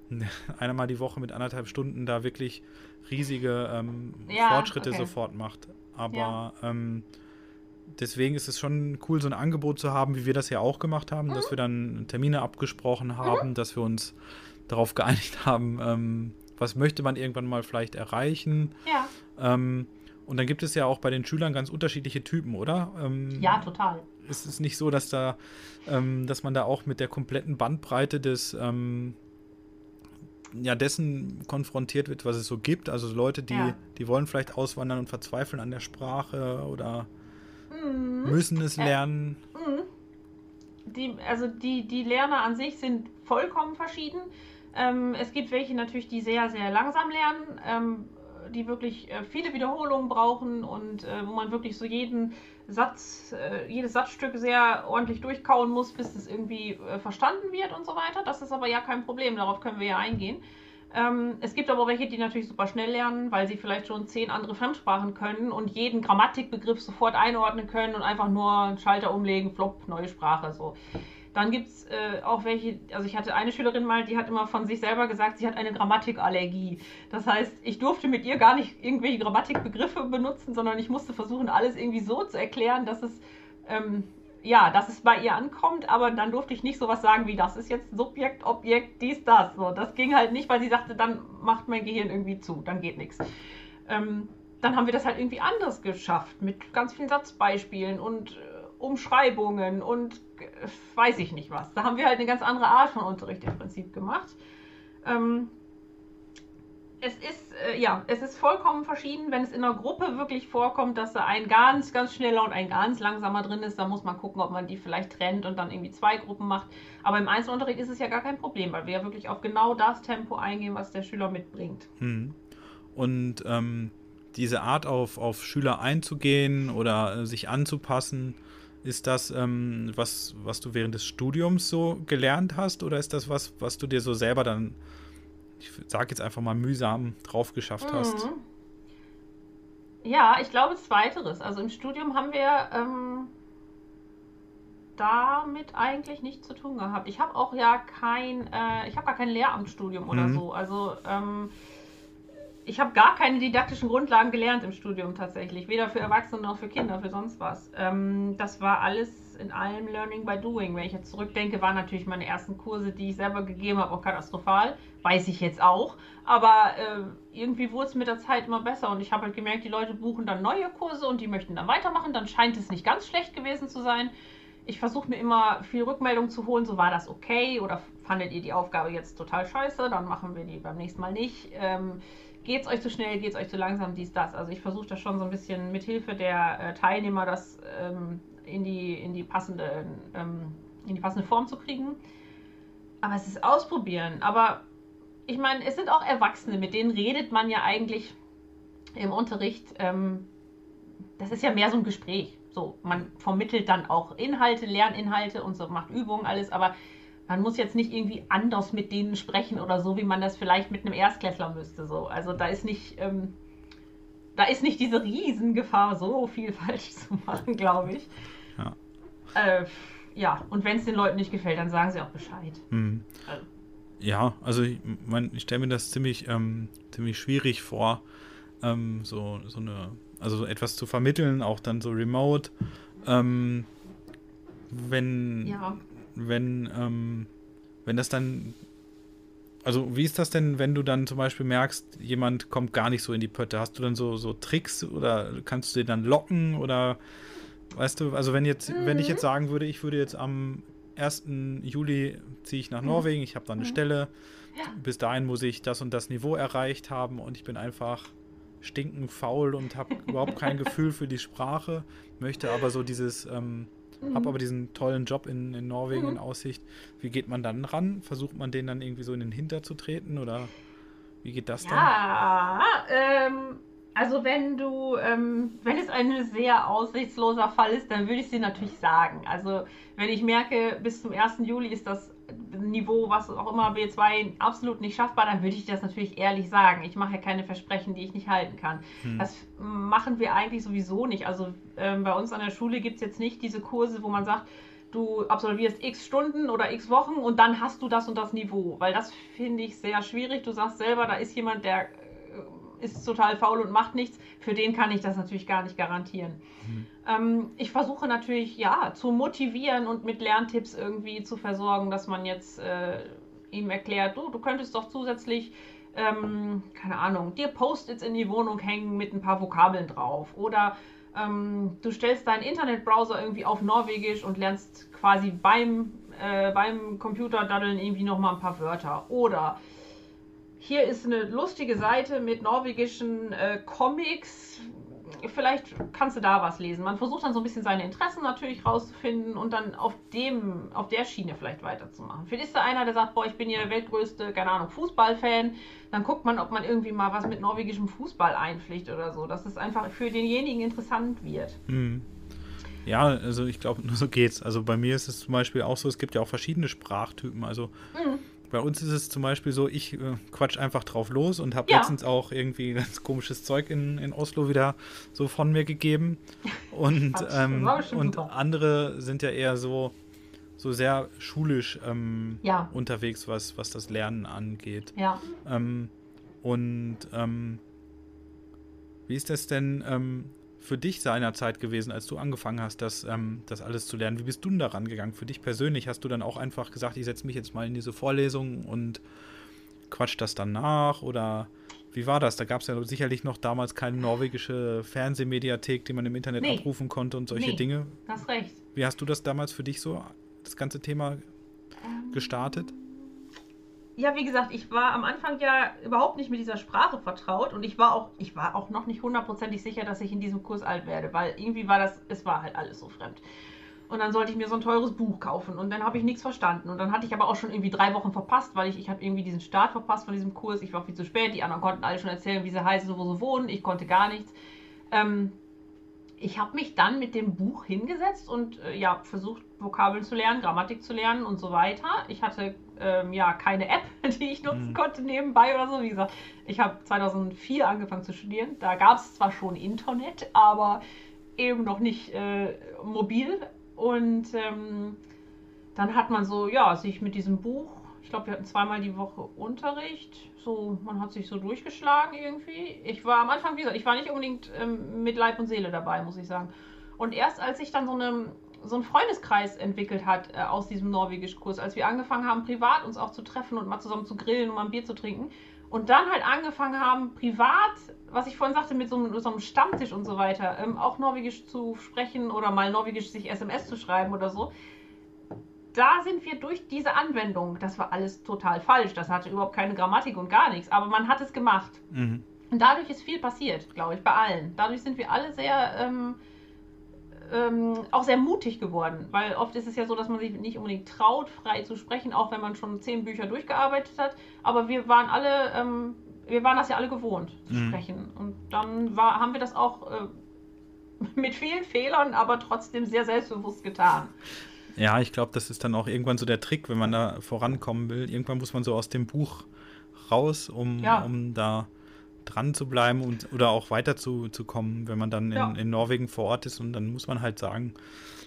einmal die Woche mit anderthalb Stunden da wirklich riesige ähm, ja, Fortschritte okay. sofort macht. Aber ja. ähm, deswegen ist es schon cool, so ein Angebot zu haben, wie wir das ja auch gemacht haben, mhm. dass wir dann Termine abgesprochen haben, mhm. dass wir uns darauf geeinigt haben, ähm, was möchte man irgendwann mal vielleicht erreichen. Ja. Ähm, und dann gibt es ja auch bei den Schülern ganz unterschiedliche Typen, oder? Ähm, ja, total. Ist es nicht so, dass da, ähm, dass man da auch mit der kompletten Bandbreite des ähm, ja dessen konfrontiert wird, was es so gibt. Also Leute, die, ja. die wollen vielleicht auswandern und verzweifeln an der Sprache oder mhm. müssen es lernen. Äh, mhm. Die, also die, die Lerner an sich sind vollkommen verschieden. Ähm, es gibt welche natürlich, die sehr, sehr langsam lernen. Ähm, die wirklich äh, viele Wiederholungen brauchen und äh, wo man wirklich so jeden Satz, äh, jedes Satzstück sehr ordentlich durchkauen muss, bis es irgendwie äh, verstanden wird und so weiter. Das ist aber ja kein Problem, darauf können wir ja eingehen. Ähm, es gibt aber welche, die natürlich super schnell lernen, weil sie vielleicht schon zehn andere Fremdsprachen können und jeden Grammatikbegriff sofort einordnen können und einfach nur einen Schalter umlegen, flop, neue Sprache. So. Dann gibt es äh, auch welche, also ich hatte eine Schülerin mal, die hat immer von sich selber gesagt, sie hat eine Grammatikallergie. Das heißt, ich durfte mit ihr gar nicht irgendwelche Grammatikbegriffe benutzen, sondern ich musste versuchen, alles irgendwie so zu erklären, dass es, ähm, ja, dass es bei ihr ankommt, aber dann durfte ich nicht sowas sagen wie, das ist jetzt Subjekt, Objekt, dies, das. So, das ging halt nicht, weil sie sagte, dann macht mein Gehirn irgendwie zu, dann geht nichts. Ähm, dann haben wir das halt irgendwie anders geschafft, mit ganz vielen Satzbeispielen und äh, Umschreibungen und weiß ich nicht was. Da haben wir halt eine ganz andere Art von Unterricht im Prinzip gemacht. Ähm, es ist, äh, ja, es ist vollkommen verschieden. Wenn es in einer Gruppe wirklich vorkommt, dass da ein ganz, ganz schneller und ein ganz langsamer drin ist, dann muss man gucken, ob man die vielleicht trennt und dann irgendwie zwei Gruppen macht. Aber im Einzelunterricht ist es ja gar kein Problem, weil wir ja wirklich auf genau das Tempo eingehen, was der Schüler mitbringt. Hm. Und ähm, diese Art auf, auf Schüler einzugehen oder äh, sich anzupassen, ist das, ähm, was, was du während des Studiums so gelernt hast oder ist das was, was du dir so selber dann ich sage jetzt einfach mal mühsam drauf geschafft mhm. hast? Ja, ich glaube zweiteres. Also im Studium haben wir ähm, damit eigentlich nichts zu tun gehabt. Ich habe auch ja kein, äh, ich habe gar kein Lehramtsstudium oder mhm. so. Also ähm, ich habe gar keine didaktischen Grundlagen gelernt im Studium tatsächlich, weder für Erwachsene noch für Kinder, für sonst was. Ähm, das war alles in allem Learning by Doing. Wenn ich jetzt zurückdenke, waren natürlich meine ersten Kurse, die ich selber gegeben habe, auch katastrophal. Weiß ich jetzt auch. Aber äh, irgendwie wurde es mit der Zeit immer besser und ich habe halt gemerkt, die Leute buchen dann neue Kurse und die möchten dann weitermachen. Dann scheint es nicht ganz schlecht gewesen zu sein. Ich versuche mir immer viel Rückmeldung zu holen, so war das okay oder fandet ihr die Aufgabe jetzt total scheiße, dann machen wir die beim nächsten Mal nicht. Ähm, geht es euch zu schnell, geht es euch zu langsam, dies, das. Also ich versuche das schon so ein bisschen mit Hilfe der äh, Teilnehmer das ähm, in, die, in, die passende, ähm, in die passende Form zu kriegen. Aber es ist ausprobieren. Aber ich meine, es sind auch Erwachsene, mit denen redet man ja eigentlich im Unterricht. Ähm, das ist ja mehr so ein Gespräch. So, man vermittelt dann auch Inhalte, Lerninhalte und so, macht Übungen, alles, aber man muss jetzt nicht irgendwie anders mit denen sprechen oder so, wie man das vielleicht mit einem Erstklässler müsste. So. Also da ist nicht, ähm, da ist nicht diese Riesengefahr, so viel falsch zu machen, glaube ich. Ja. Äh, ja, und wenn es den Leuten nicht gefällt, dann sagen sie auch Bescheid. Mhm. Also. Ja, also ich, mein, ich stelle mir das ziemlich, ähm, ziemlich schwierig vor, ähm, so, so eine, also etwas zu vermitteln, auch dann so remote. Ähm, wenn ja wenn, ähm, wenn das dann. Also, wie ist das denn, wenn du dann zum Beispiel merkst, jemand kommt gar nicht so in die Pötte? Hast du dann so, so Tricks oder kannst du den dann locken oder weißt du, also wenn jetzt, mhm. wenn ich jetzt mhm. sagen würde, ich würde jetzt am 1. Juli ziehe ich nach mhm. Norwegen, ich habe da eine mhm. Stelle, ja. bis dahin muss ich das und das Niveau erreicht haben und ich bin einfach stinkend faul und habe überhaupt kein Gefühl für die Sprache, möchte aber so dieses ähm, mhm. habe aber diesen tollen Job in, in Norwegen mhm. in Aussicht. Wie geht man dann ran? Versucht man den dann irgendwie so in den Hinter zu treten oder wie geht das ja, dann? Ja, ähm, also wenn du, ähm, wenn es ein sehr aussichtsloser Fall ist, dann würde ich sie natürlich sagen. Also wenn ich merke, bis zum 1. Juli ist das Niveau, was auch immer B2 absolut nicht schaffbar, dann würde ich das natürlich ehrlich sagen. Ich mache ja keine Versprechen, die ich nicht halten kann. Hm. Das machen wir eigentlich sowieso nicht. Also ähm, bei uns an der Schule gibt es jetzt nicht diese Kurse, wo man sagt, du absolvierst x Stunden oder x Wochen und dann hast du das und das Niveau. Weil das finde ich sehr schwierig. Du sagst selber, da ist jemand, der ist total faul und macht nichts, für den kann ich das natürlich gar nicht garantieren. Mhm. Ähm, ich versuche natürlich, ja, zu motivieren und mit Lerntipps irgendwie zu versorgen, dass man jetzt äh, ihm erklärt, du, du könntest doch zusätzlich, ähm, keine Ahnung, dir Post-its in die Wohnung hängen mit ein paar Vokabeln drauf. Oder ähm, du stellst deinen Internetbrowser irgendwie auf Norwegisch und lernst quasi beim, äh, beim Computerdaddeln irgendwie nochmal ein paar Wörter. Oder hier ist eine lustige Seite mit norwegischen äh, Comics. Vielleicht kannst du da was lesen. Man versucht dann so ein bisschen seine Interessen natürlich rauszufinden und dann auf dem, auf der Schiene vielleicht weiterzumachen. Vielleicht ist da einer, der sagt, boah, ich bin hier der weltgrößte, keine Ahnung, Fußballfan. Dann guckt man, ob man irgendwie mal was mit norwegischem Fußball einpflicht oder so, dass es einfach für denjenigen interessant wird. Mhm. Ja, also ich glaube, nur so geht's. Also bei mir ist es zum Beispiel auch so, es gibt ja auch verschiedene Sprachtypen. Also mhm. Bei uns ist es zum Beispiel so, ich äh, quatsch einfach drauf los und habe ja. letztens auch irgendwie ganz komisches Zeug in, in Oslo wieder so von mir gegeben. Und, ähm, und andere sind ja eher so, so sehr schulisch ähm, ja. unterwegs, was, was das Lernen angeht. Ja. Ähm, und ähm, wie ist das denn? Ähm, für dich seinerzeit gewesen, als du angefangen hast, das, ähm, das alles zu lernen? Wie bist du denn daran gegangen? Für dich persönlich hast du dann auch einfach gesagt, ich setze mich jetzt mal in diese Vorlesung und quatsch das dann nach? Oder wie war das? Da gab es ja sicherlich noch damals keine norwegische Fernsehmediathek, die man im Internet nee. abrufen konnte und solche nee, Dinge. Hast recht. Wie hast du das damals für dich so, das ganze Thema gestartet? Ja, wie gesagt, ich war am Anfang ja überhaupt nicht mit dieser Sprache vertraut und ich war auch, ich war auch noch nicht hundertprozentig sicher, dass ich in diesem Kurs alt werde, weil irgendwie war das, es war halt alles so fremd. Und dann sollte ich mir so ein teures Buch kaufen und dann habe ich nichts verstanden. Und dann hatte ich aber auch schon irgendwie drei Wochen verpasst, weil ich, ich habe irgendwie diesen Start verpasst von diesem Kurs. Ich war viel zu spät, die anderen konnten alle schon erzählen, wie sie heißen, wo sie wohnen. Ich konnte gar nichts. Ähm, ich habe mich dann mit dem Buch hingesetzt und äh, ja, versucht, Vokabeln zu lernen, Grammatik zu lernen und so weiter. Ich hatte ähm, ja keine App, die ich nutzen mhm. konnte nebenbei oder so. Wie gesagt, ich habe 2004 angefangen zu studieren. Da gab es zwar schon Internet, aber eben noch nicht äh, mobil. Und ähm, dann hat man so, ja, sich mit diesem Buch, ich glaube, wir hatten zweimal die Woche Unterricht. So, man hat sich so durchgeschlagen irgendwie. Ich war am Anfang, wie gesagt, ich war nicht unbedingt ähm, mit Leib und Seele dabei, muss ich sagen. Und erst als ich dann so, eine, so einen Freundeskreis entwickelt hat äh, aus diesem Norwegisch-Kurs, als wir angefangen haben, privat uns auch zu treffen und mal zusammen zu grillen und mal ein Bier zu trinken, und dann halt angefangen haben, privat, was ich vorhin sagte, mit so einem, so einem Stammtisch und so weiter, ähm, auch Norwegisch zu sprechen oder mal Norwegisch sich SMS zu schreiben oder so. Da sind wir durch diese Anwendung, das war alles total falsch, das hatte überhaupt keine Grammatik und gar nichts, aber man hat es gemacht. Mhm. Und dadurch ist viel passiert, glaube ich, bei allen. Dadurch sind wir alle sehr ähm, ähm, auch sehr mutig geworden, weil oft ist es ja so, dass man sich nicht unbedingt traut, frei zu sprechen, auch wenn man schon zehn Bücher durchgearbeitet hat. Aber wir waren alle, ähm, wir waren das ja alle gewohnt zu mhm. sprechen. Und dann war, haben wir das auch äh, mit vielen Fehlern, aber trotzdem sehr selbstbewusst getan. Ja, ich glaube, das ist dann auch irgendwann so der Trick, wenn man da vorankommen will. Irgendwann muss man so aus dem Buch raus, um, ja. um da dran zu bleiben und oder auch weiter zu, zu kommen, wenn man dann in, ja. in Norwegen vor Ort ist und dann muss man halt sagen,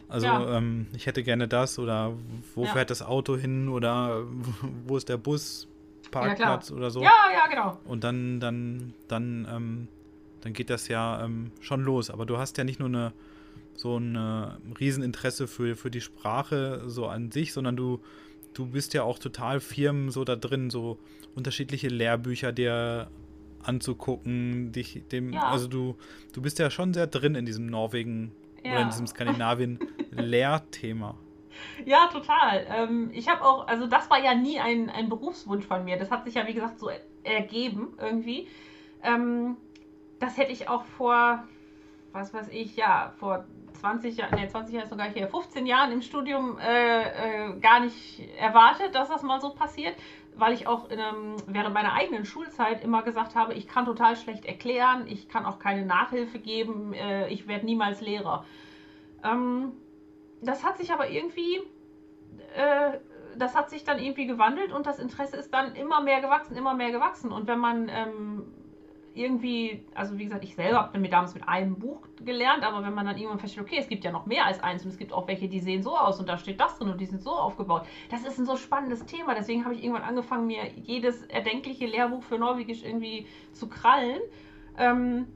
also ja. ähm, ich hätte gerne das oder wo ja. fährt das Auto hin oder wo ist der Bus, Parkplatz oder so. Ja, ja, genau. Und dann, dann, dann, ähm, dann geht das ja ähm, schon los. Aber du hast ja nicht nur eine so ein Rieseninteresse für, für die Sprache so an sich, sondern du, du bist ja auch total firm so da drin, so unterschiedliche Lehrbücher dir anzugucken, dich dem, ja. also du, du bist ja schon sehr drin in diesem Norwegen ja. oder in diesem Skandinavien-Lehrthema. Ja, total. Ähm, ich habe auch, also das war ja nie ein, ein Berufswunsch von mir. Das hat sich ja, wie gesagt, so ergeben irgendwie. Ähm, das hätte ich auch vor, was weiß ich, ja, vor 20 Jahren, nee, 20 Jahre ist noch gar nicht her, 15 Jahren im Studium äh, äh, gar nicht erwartet, dass das mal so passiert weil ich auch einem, während meiner eigenen Schulzeit immer gesagt habe, ich kann total schlecht erklären, ich kann auch keine Nachhilfe geben, äh, ich werde niemals Lehrer. Ähm, das hat sich aber irgendwie, äh, das hat sich dann irgendwie gewandelt und das Interesse ist dann immer mehr gewachsen, immer mehr gewachsen. Und wenn man ähm, irgendwie, also wie gesagt, ich selber habe mir damals mit einem Buch gelernt, aber wenn man dann irgendwann feststellt, okay, es gibt ja noch mehr als eins und es gibt auch welche, die sehen so aus und da steht das drin und die sind so aufgebaut. Das ist ein so spannendes Thema, deswegen habe ich irgendwann angefangen, mir jedes erdenkliche Lehrbuch für Norwegisch irgendwie zu krallen. Ähm,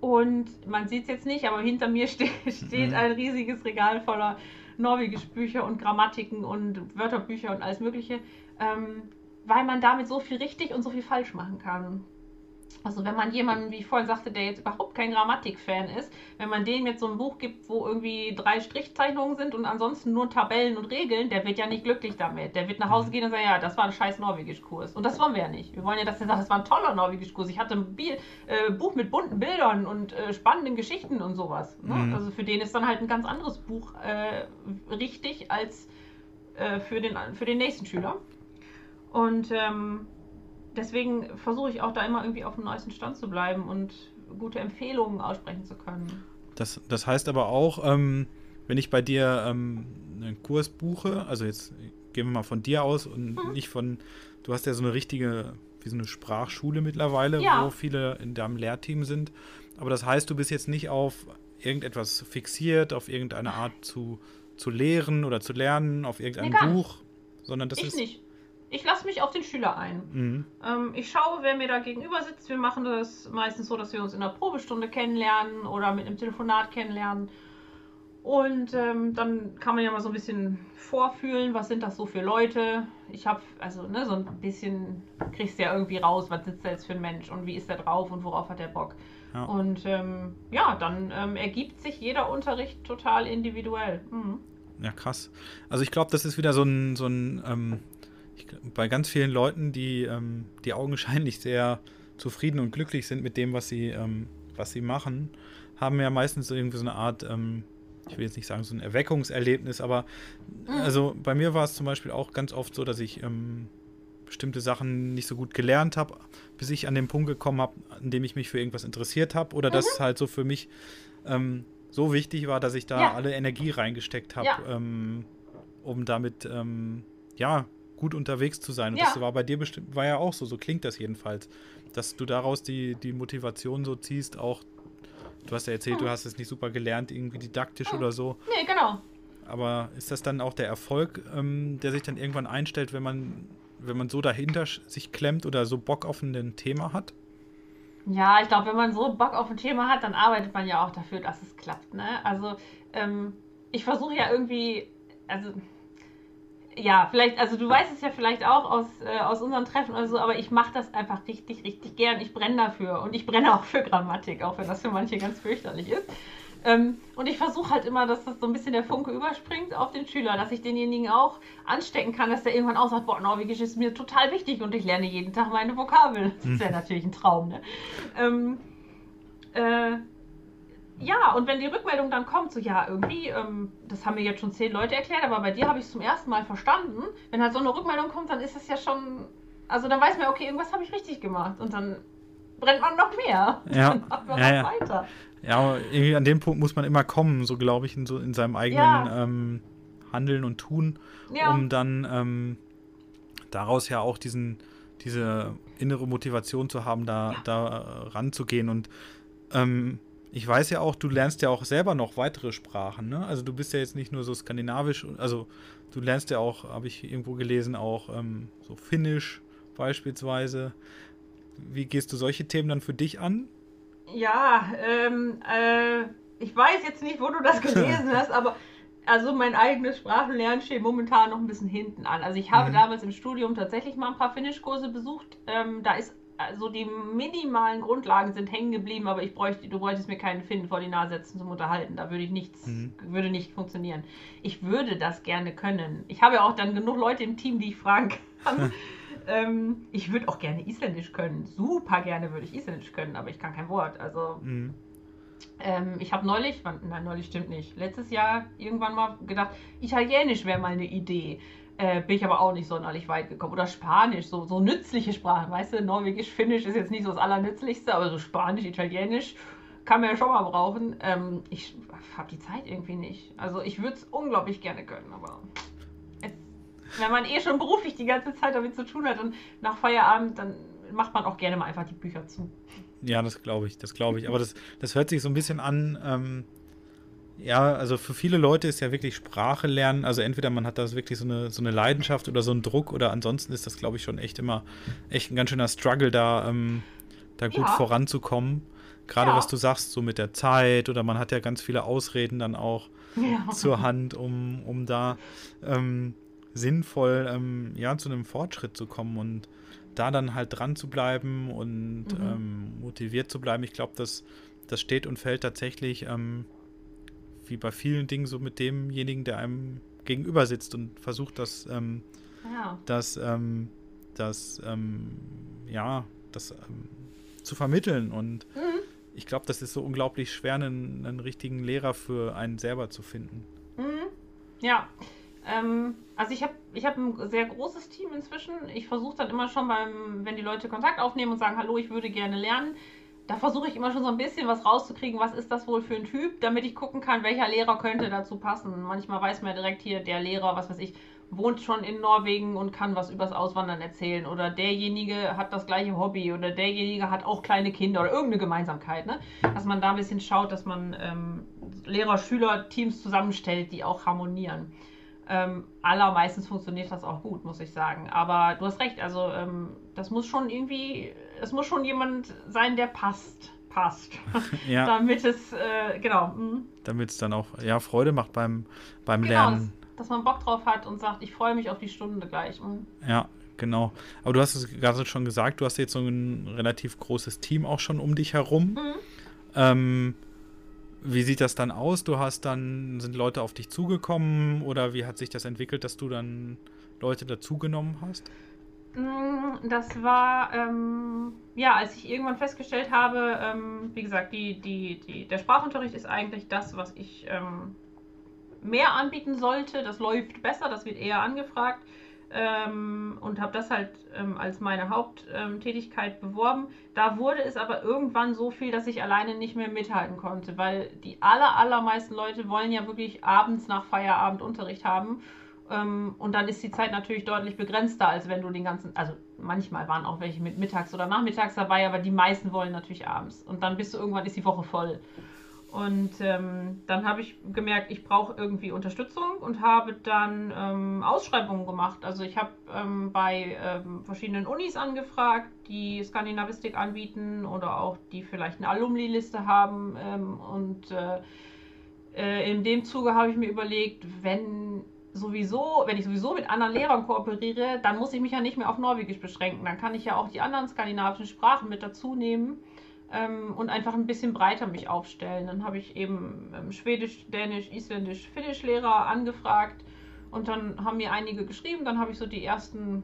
und man sieht es jetzt nicht, aber hinter mir steht, steht mhm. ein riesiges Regal voller Norwegisch-Bücher und Grammatiken und Wörterbücher und alles Mögliche, ähm, weil man damit so viel richtig und so viel falsch machen kann. Also wenn man jemanden, wie ich vorhin sagte, der jetzt überhaupt kein Grammatik-Fan ist, wenn man dem jetzt so ein Buch gibt, wo irgendwie drei Strichzeichnungen sind und ansonsten nur Tabellen und Regeln, der wird ja nicht glücklich damit. Der wird nach Hause mhm. gehen und sagen, ja, das war ein scheiß Norwegisch-Kurs. Und das wollen wir ja nicht. Wir wollen ja, dass er sagt, das war ein toller Norwegisch-Kurs. Ich hatte ein Biel, äh, Buch mit bunten Bildern und äh, spannenden Geschichten und sowas. Ne? Mhm. Also für den ist dann halt ein ganz anderes Buch äh, richtig als äh, für, den, für den nächsten Schüler. Und ähm, deswegen versuche ich auch da immer irgendwie auf dem neuesten Stand zu bleiben und gute Empfehlungen aussprechen zu können. Das, das heißt aber auch, ähm, wenn ich bei dir ähm, einen Kurs buche, also jetzt gehen wir mal von dir aus und mhm. nicht von, du hast ja so eine richtige, wie so eine Sprachschule mittlerweile, ja. wo viele in deinem Lehrteam sind. Aber das heißt, du bist jetzt nicht auf irgendetwas fixiert, auf irgendeine Art zu, zu lehren oder zu lernen, auf irgendein nee, Buch, sondern das ich ist. Nicht ich lasse mich auf den Schüler ein. Mhm. Ähm, ich schaue, wer mir da gegenüber sitzt. Wir machen das meistens so, dass wir uns in einer Probestunde kennenlernen oder mit einem Telefonat kennenlernen. Und ähm, dann kann man ja mal so ein bisschen vorfühlen, was sind das so für Leute. Ich habe, also ne, so ein bisschen kriegst du ja irgendwie raus, was sitzt da jetzt für ein Mensch und wie ist der drauf und worauf hat der Bock. Ja. Und ähm, ja, dann ähm, ergibt sich jeder Unterricht total individuell. Mhm. Ja, krass. Also ich glaube, das ist wieder so ein, so ein ähm, ich, bei ganz vielen Leuten, die, ähm, die augenscheinlich sehr zufrieden und glücklich sind mit dem, was sie, ähm, was sie machen, haben ja meistens irgendwie so eine Art, ähm, ich will jetzt nicht sagen, so ein Erweckungserlebnis, aber mhm. also bei mir war es zum Beispiel auch ganz oft so, dass ich ähm, bestimmte Sachen nicht so gut gelernt habe, bis ich an den Punkt gekommen habe, an dem ich mich für irgendwas interessiert habe oder mhm. dass es halt so für mich ähm, so wichtig war, dass ich da ja. alle Energie reingesteckt habe, ja. ähm, um damit ähm, ja gut unterwegs zu sein. Und ja. das war bei dir bestimmt, war ja auch so, so klingt das jedenfalls, dass du daraus die, die Motivation so ziehst, auch du hast ja erzählt, hm. du hast es nicht super gelernt, irgendwie didaktisch hm. oder so. Nee, genau. Aber ist das dann auch der Erfolg, ähm, der sich dann irgendwann einstellt, wenn man wenn man so dahinter sich klemmt oder so Bock auf ein Thema hat? Ja, ich glaube, wenn man so Bock auf ein Thema hat, dann arbeitet man ja auch dafür, dass es klappt. Ne? Also ähm, ich versuche ja irgendwie, also ja, vielleicht, also du weißt es ja vielleicht auch aus, äh, aus unseren Treffen oder so, aber ich mache das einfach richtig, richtig gern. Ich brenne dafür und ich brenne auch für Grammatik, auch wenn das für manche ganz fürchterlich ist. Ähm, und ich versuche halt immer, dass das so ein bisschen der Funke überspringt auf den Schüler, dass ich denjenigen auch anstecken kann, dass der irgendwann auch sagt, boah, Norwegisch ist mir total wichtig und ich lerne jeden Tag meine Vokabeln. Das ist ja hm. natürlich ein Traum, ne? Ähm, äh, ja, und wenn die Rückmeldung dann kommt, so ja, irgendwie, ähm, das haben mir jetzt schon zehn Leute erklärt, aber bei dir habe ich es zum ersten Mal verstanden. Wenn halt so eine Rückmeldung kommt, dann ist es ja schon, also dann weiß man, okay, irgendwas habe ich richtig gemacht und dann brennt man noch mehr. Ja. Dann macht man ja, noch ja. weiter. Ja, irgendwie an dem Punkt muss man immer kommen, so glaube ich, in, so in seinem eigenen ja. ähm, Handeln und Tun, um dann ähm, daraus ja auch diesen, diese innere Motivation zu haben, da, da äh, ranzugehen. Und ähm, ich weiß ja auch, du lernst ja auch selber noch weitere Sprachen, ne? Also du bist ja jetzt nicht nur so skandinavisch, also du lernst ja auch, habe ich irgendwo gelesen, auch ähm, so Finnisch beispielsweise. Wie gehst du solche Themen dann für dich an? Ja, ähm, äh, ich weiß jetzt nicht, wo du das gelesen hast, aber also mein eigenes Sprachenlernen steht momentan noch ein bisschen hinten an. Also ich habe mhm. damals im Studium tatsächlich mal ein paar Finnischkurse besucht. Ähm, da ist also die minimalen Grundlagen sind hängen geblieben, aber ich bräuchte, du bräuchtest mir keinen Finn vor die Nase setzen zum Unterhalten. Da würde ich nichts, mhm. würde nicht funktionieren. Ich würde das gerne können. Ich habe ja auch dann genug Leute im Team, die ich fragen kann. Ähm, ich würde auch gerne Isländisch können. Super gerne würde ich Isländisch können, aber ich kann kein Wort. Also mhm. ähm, ich habe neulich, nein, neulich stimmt nicht, letztes Jahr irgendwann mal gedacht, Italienisch wäre mal eine Idee. Äh, bin ich aber auch nicht sonderlich weit gekommen. Oder Spanisch, so, so nützliche Sprachen. Weißt du, Norwegisch, Finnisch ist jetzt nicht so das Allernützlichste, aber so Spanisch, Italienisch kann man ja schon mal brauchen. Ähm, ich habe die Zeit irgendwie nicht. Also ich würde es unglaublich gerne können, aber wenn man eh schon beruflich die ganze Zeit damit zu tun hat und nach Feierabend, dann macht man auch gerne mal einfach die Bücher zu. Ja, das glaube ich, das glaube ich. Aber das, das hört sich so ein bisschen an, ähm, ja, also für viele Leute ist ja wirklich Sprache lernen, also entweder man hat da wirklich so eine, so eine Leidenschaft oder so einen Druck oder ansonsten ist das, glaube ich, schon echt immer echt ein ganz schöner Struggle, da, ähm, da gut ja. voranzukommen. Gerade ja. was du sagst, so mit der Zeit oder man hat ja ganz viele Ausreden dann auch ja. zur Hand, um, um da ähm, sinnvoll ähm, ja, zu einem Fortschritt zu kommen und da dann halt dran zu bleiben und mhm. ähm, motiviert zu bleiben. Ich glaube, das, das steht und fällt tatsächlich ähm, wie bei vielen Dingen so mit demjenigen, der einem gegenüber sitzt und versucht, das, ähm, ja. das, ähm, das, ähm, ja, das ähm, zu vermitteln. Und mhm. ich glaube, das ist so unglaublich schwer, einen, einen richtigen Lehrer für einen selber zu finden. Mhm. Ja, ähm, also ich habe ich hab ein sehr großes Team inzwischen. Ich versuche dann immer schon beim, wenn die Leute Kontakt aufnehmen und sagen, hallo, ich würde gerne lernen, da versuche ich immer schon so ein bisschen was rauszukriegen, was ist das wohl für ein Typ, damit ich gucken kann, welcher Lehrer könnte dazu passen. Manchmal weiß man ja direkt hier, der Lehrer, was weiß ich, wohnt schon in Norwegen und kann was übers Auswandern erzählen. Oder derjenige hat das gleiche Hobby oder derjenige hat auch kleine Kinder oder irgendeine Gemeinsamkeit. Ne? Dass man da ein bisschen schaut, dass man ähm, Lehrer-Schüler-Teams zusammenstellt, die auch harmonieren. Ähm, allermeistens funktioniert das auch gut, muss ich sagen. Aber du hast recht, also ähm, das muss schon irgendwie, es muss schon jemand sein, der passt. Passt. Ja. Damit es, äh, genau. Mhm. Damit es dann auch ja, Freude macht beim, beim genau, Lernen. Dass man Bock drauf hat und sagt, ich freue mich auf die Stunde gleich. Mhm. Ja, genau. Aber du hast es gerade schon gesagt, du hast jetzt so ein relativ großes Team auch schon um dich herum. Mhm. Ähm, wie sieht das dann aus? Du hast dann, sind Leute auf dich zugekommen oder wie hat sich das entwickelt, dass du dann Leute dazugenommen hast? Mm, das war, ähm, ja, als ich irgendwann festgestellt habe, ähm, wie gesagt, die, die, die, der Sprachunterricht ist eigentlich das, was ich ähm, mehr anbieten sollte. Das läuft besser, das wird eher angefragt ähm, und habe das halt ähm, als meine Haupttätigkeit beworben. Da wurde es aber irgendwann so viel, dass ich alleine nicht mehr mithalten konnte, weil die aller, allermeisten Leute wollen ja wirklich abends nach Feierabend Unterricht haben. Ähm, und dann ist die Zeit natürlich deutlich begrenzter, als wenn du den ganzen, also manchmal waren auch welche mit mittags oder nachmittags dabei, aber die meisten wollen natürlich abends. Und dann bist du irgendwann, ist die Woche voll. Und ähm, dann habe ich gemerkt, ich brauche irgendwie Unterstützung und habe dann ähm, Ausschreibungen gemacht. Also ich habe ähm, bei ähm, verschiedenen Unis angefragt, die Skandinavistik anbieten oder auch die vielleicht eine Alumni-Liste haben. Ähm, und äh, äh, in dem Zuge habe ich mir überlegt, wenn sowieso, wenn ich sowieso mit anderen Lehrern kooperiere, dann muss ich mich ja nicht mehr auf Norwegisch beschränken. Dann kann ich ja auch die anderen skandinavischen Sprachen mit dazu nehmen ähm, und einfach ein bisschen breiter mich aufstellen. Dann habe ich eben ähm, Schwedisch, Dänisch, Isländisch, Finnisch Lehrer angefragt und dann haben mir einige geschrieben. Dann habe ich so die ersten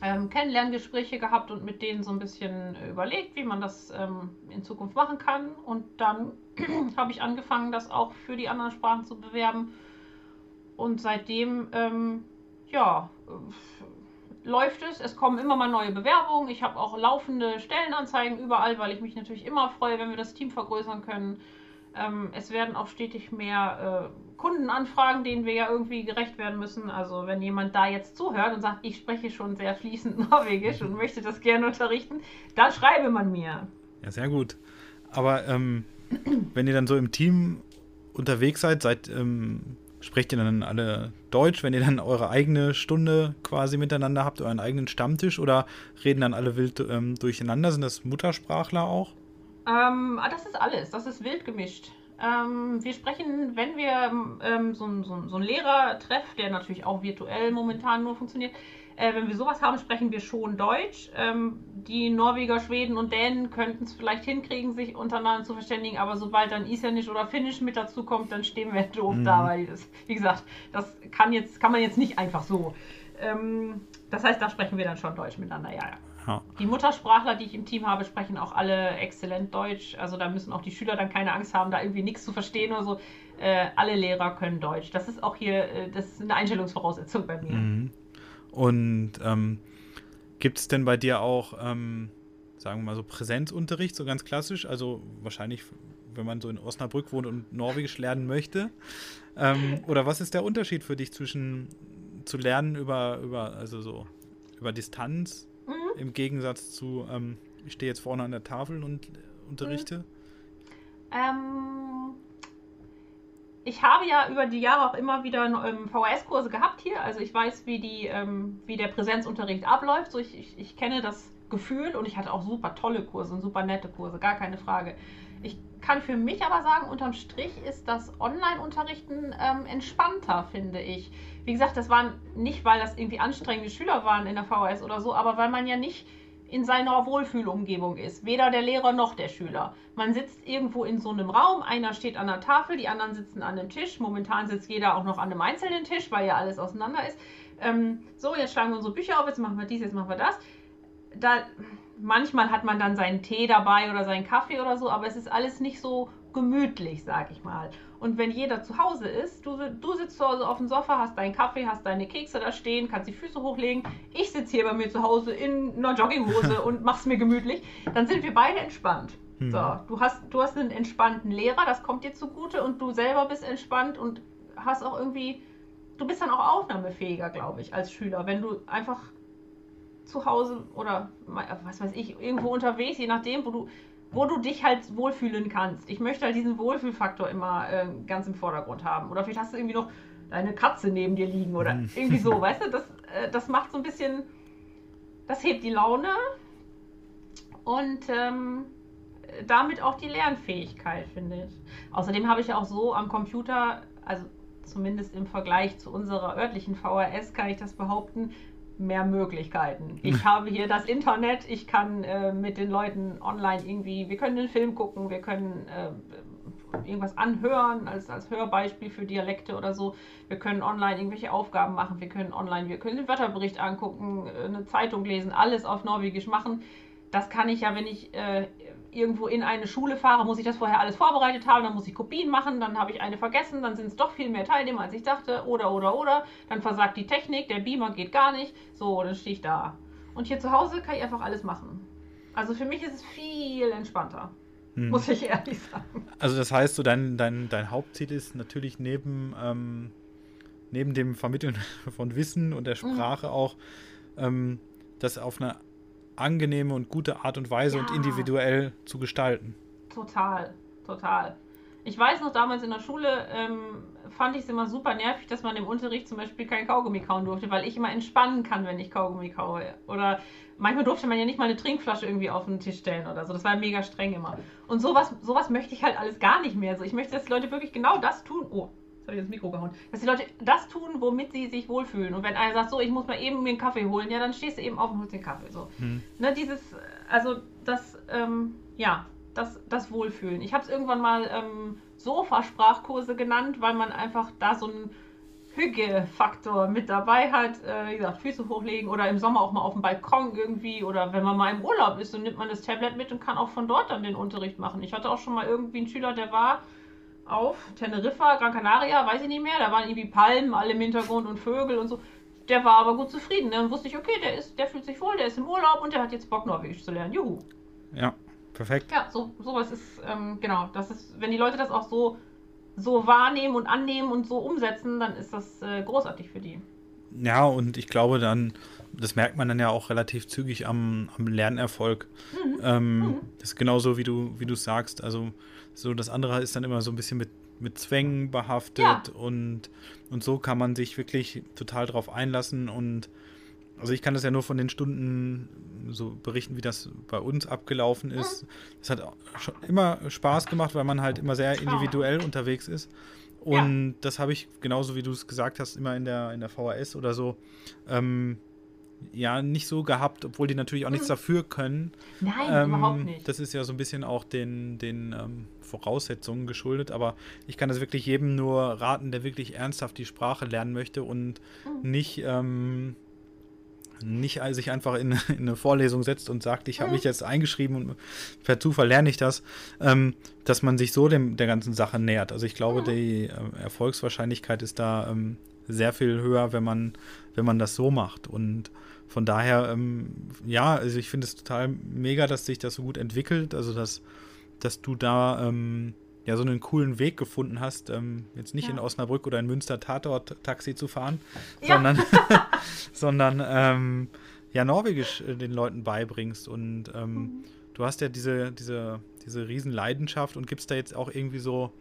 ähm, Kennenlerngespräche gehabt und mit denen so ein bisschen überlegt, wie man das ähm, in Zukunft machen kann. Und dann habe ich angefangen, das auch für die anderen Sprachen zu bewerben. Und seitdem, ähm, ja, läuft es. Es kommen immer mal neue Bewerbungen. Ich habe auch laufende Stellenanzeigen überall, weil ich mich natürlich immer freue, wenn wir das Team vergrößern können. Ähm, es werden auch stetig mehr äh, Kundenanfragen, denen wir ja irgendwie gerecht werden müssen. Also wenn jemand da jetzt zuhört und sagt, ich spreche schon sehr fließend Norwegisch und möchte das gerne unterrichten, dann schreibe man mir. Ja, sehr gut. Aber ähm, wenn ihr dann so im Team unterwegs seid, seid ähm, Sprecht ihr dann alle Deutsch, wenn ihr dann eure eigene Stunde quasi miteinander habt, euren eigenen Stammtisch oder reden dann alle wild ähm, durcheinander? Sind das Muttersprachler auch? Ähm, ah, das ist alles, das ist wild gemischt. Ähm, wir sprechen, wenn wir ähm, so, so, so einen Lehrer-Treff, der natürlich auch virtuell momentan nur funktioniert, äh, wenn wir sowas haben, sprechen wir schon Deutsch. Ähm, die Norweger, Schweden und Dänen könnten es vielleicht hinkriegen, sich untereinander zu verständigen, aber sobald dann Isländisch oder Finnisch mit dazu kommt, dann stehen wir doof mhm. da, weil das, wie gesagt, das kann, jetzt, kann man jetzt nicht einfach so. Ähm, das heißt, da sprechen wir dann schon Deutsch miteinander, ja, ja. Ja. Die Muttersprachler, die ich im Team habe, sprechen auch alle exzellent Deutsch. Also da müssen auch die Schüler dann keine Angst haben, da irgendwie nichts zu verstehen oder so. Äh, alle Lehrer können Deutsch. Das ist auch hier, äh, das ist eine Einstellungsvoraussetzung bei mir. Mhm. Und ähm, gibt es denn bei dir auch, ähm, sagen wir mal so, Präsenzunterricht, so ganz klassisch? Also wahrscheinlich, wenn man so in Osnabrück wohnt und Norwegisch lernen möchte. Ähm, oder was ist der Unterschied für dich zwischen zu lernen über, über, also so, über Distanz mhm. im Gegensatz zu, ähm, ich stehe jetzt vorne an der Tafel und unterrichte? Mhm. Ähm, ich habe ja über die Jahre auch immer wieder ähm, VHS-Kurse gehabt hier. Also ich weiß, wie, die, ähm, wie der Präsenzunterricht abläuft. So ich, ich, ich, kenne das Gefühl und ich hatte auch super tolle Kurse und super nette Kurse, gar keine Frage. Ich kann für mich aber sagen, unterm Strich ist das Online-Unterrichten ähm, entspannter, finde ich. Wie gesagt, das waren nicht, weil das irgendwie anstrengende Schüler waren in der VHS oder so, aber weil man ja nicht in seiner Wohlfühlumgebung ist. Weder der Lehrer noch der Schüler. Man sitzt irgendwo in so einem Raum, einer steht an der Tafel, die anderen sitzen an dem Tisch. Momentan sitzt jeder auch noch an einem einzelnen Tisch, weil ja alles auseinander ist. Ähm, so, jetzt schlagen wir unsere Bücher auf, jetzt machen wir dies, jetzt machen wir das. Da, manchmal hat man dann seinen Tee dabei oder seinen Kaffee oder so, aber es ist alles nicht so gemütlich, sag ich mal. Und wenn jeder zu Hause ist, du, du sitzt zu Hause auf dem Sofa, hast deinen Kaffee, hast deine Kekse da stehen, kannst die Füße hochlegen. Ich sitze hier bei mir zu Hause in einer Jogginghose und mach's mir gemütlich. Dann sind wir beide entspannt. Hm. So, du hast, du hast einen entspannten Lehrer, das kommt dir zugute und du selber bist entspannt und hast auch irgendwie, du bist dann auch aufnahmefähiger, glaube ich, als Schüler, wenn du einfach zu Hause oder was weiß ich, irgendwo unterwegs, je nachdem, wo du wo du dich halt wohlfühlen kannst. Ich möchte halt diesen Wohlfühlfaktor immer äh, ganz im Vordergrund haben. Oder vielleicht hast du irgendwie noch deine Katze neben dir liegen oder mhm. irgendwie so, weißt du? Das, äh, das macht so ein bisschen, das hebt die Laune und ähm, damit auch die Lernfähigkeit, finde ich. Außerdem habe ich ja auch so am Computer, also zumindest im Vergleich zu unserer örtlichen VHS, kann ich das behaupten, mehr Möglichkeiten. Ich habe hier das Internet, ich kann äh, mit den Leuten online irgendwie, wir können einen Film gucken, wir können äh, irgendwas anhören als, als Hörbeispiel für Dialekte oder so. Wir können online irgendwelche Aufgaben machen, wir können online, wir können den Wörterbericht angucken, äh, eine Zeitung lesen, alles auf Norwegisch machen. Das kann ich ja, wenn ich äh, irgendwo in eine Schule fahre, muss ich das vorher alles vorbereitet haben, dann muss ich Kopien machen, dann habe ich eine vergessen, dann sind es doch viel mehr Teilnehmer, als ich dachte, oder, oder, oder. Dann versagt die Technik, der Beamer geht gar nicht. So, dann stehe ich da. Und hier zu Hause kann ich einfach alles machen. Also für mich ist es viel entspannter. Hm. Muss ich ehrlich sagen. Also das heißt, so dein, dein, dein Hauptziel ist natürlich neben, ähm, neben dem Vermitteln von Wissen und der mhm. Sprache mhm. auch, ähm, das auf eine angenehme und gute Art und Weise ja. und individuell zu gestalten. Total, total. Ich weiß noch damals in der Schule, ähm, fand ich es immer super nervig, dass man im Unterricht zum Beispiel kein Kaugummi kauen durfte, weil ich immer entspannen kann, wenn ich Kaugummi kaue. Oder manchmal durfte man ja nicht mal eine Trinkflasche irgendwie auf den Tisch stellen oder so. Das war mega streng immer. Und sowas, sowas möchte ich halt alles gar nicht mehr. So, ich möchte, dass die Leute wirklich genau das tun. Oh, jetzt habe ich ins Mikro gehauen. Dass die Leute das tun, womit sie sich wohlfühlen. Und wenn einer sagt, so, ich muss mal eben mir einen Kaffee holen, ja, dann stehst du eben auf und holst den Kaffee. So. Hm. Ne, dieses, also das, ähm, ja, das, das Wohlfühlen. Ich habe es irgendwann mal ähm, Sofa-Sprachkurse genannt, weil man einfach da so einen Hügge-Faktor mit dabei hat. Äh, wie gesagt, Füße hochlegen oder im Sommer auch mal auf dem Balkon irgendwie oder wenn man mal im Urlaub ist, dann nimmt man das Tablet mit und kann auch von dort dann den Unterricht machen. Ich hatte auch schon mal irgendwie einen Schüler, der war auf Teneriffa, Gran Canaria, weiß ich nicht mehr, da waren irgendwie Palmen alle im Hintergrund und Vögel und so. Der war aber gut zufrieden. Dann wusste ich, okay, der, ist, der fühlt sich wohl, der ist im Urlaub und der hat jetzt Bock, Norwegisch zu lernen. Juhu. Ja, perfekt. Ja, so, sowas ist, ähm, genau, das ist, wenn die Leute das auch so, so wahrnehmen und annehmen und so umsetzen, dann ist das äh, großartig für die. Ja, und ich glaube dann, das merkt man dann ja auch relativ zügig am, am Lernerfolg. Mhm. Ähm, mhm. Das ist genauso, wie du, wie du sagst. Also, so das andere ist dann immer so ein bisschen mit, mit Zwängen behaftet ja. und, und so kann man sich wirklich total drauf einlassen und also ich kann das ja nur von den Stunden so berichten, wie das bei uns abgelaufen ist. Es hat schon immer Spaß gemacht, weil man halt immer sehr individuell unterwegs ist. Und ja. das habe ich, genauso wie du es gesagt hast, immer in der, in der VHS oder so, ähm, ja, nicht so gehabt, obwohl die natürlich auch nichts mhm. dafür können. Nein, ähm, überhaupt nicht. Das ist ja so ein bisschen auch den, den ähm, Voraussetzungen geschuldet, aber ich kann das wirklich jedem nur raten, der wirklich ernsthaft die Sprache lernen möchte und mhm. nicht ähm, nicht sich einfach in, in, eine Vorlesung setzt und sagt, ich habe mhm. mich jetzt eingeschrieben und per Zufall lerne ich das, ähm, dass man sich so dem, der ganzen Sache nähert. Also ich glaube, mhm. die äh, Erfolgswahrscheinlichkeit ist da ähm, sehr viel höher, wenn man, wenn man das so macht. Und von daher, ähm, ja, also ich finde es total mega, dass sich das so gut entwickelt. Also dass, dass du da ähm, ja so einen coolen Weg gefunden hast, ähm, jetzt nicht ja. in Osnabrück oder in Münster Tatort Taxi zu fahren, ja. sondern, sondern ähm, ja Norwegisch äh, den Leuten beibringst. Und ähm, mhm. du hast ja diese, diese, diese Riesenleidenschaft und gibst da jetzt auch irgendwie so,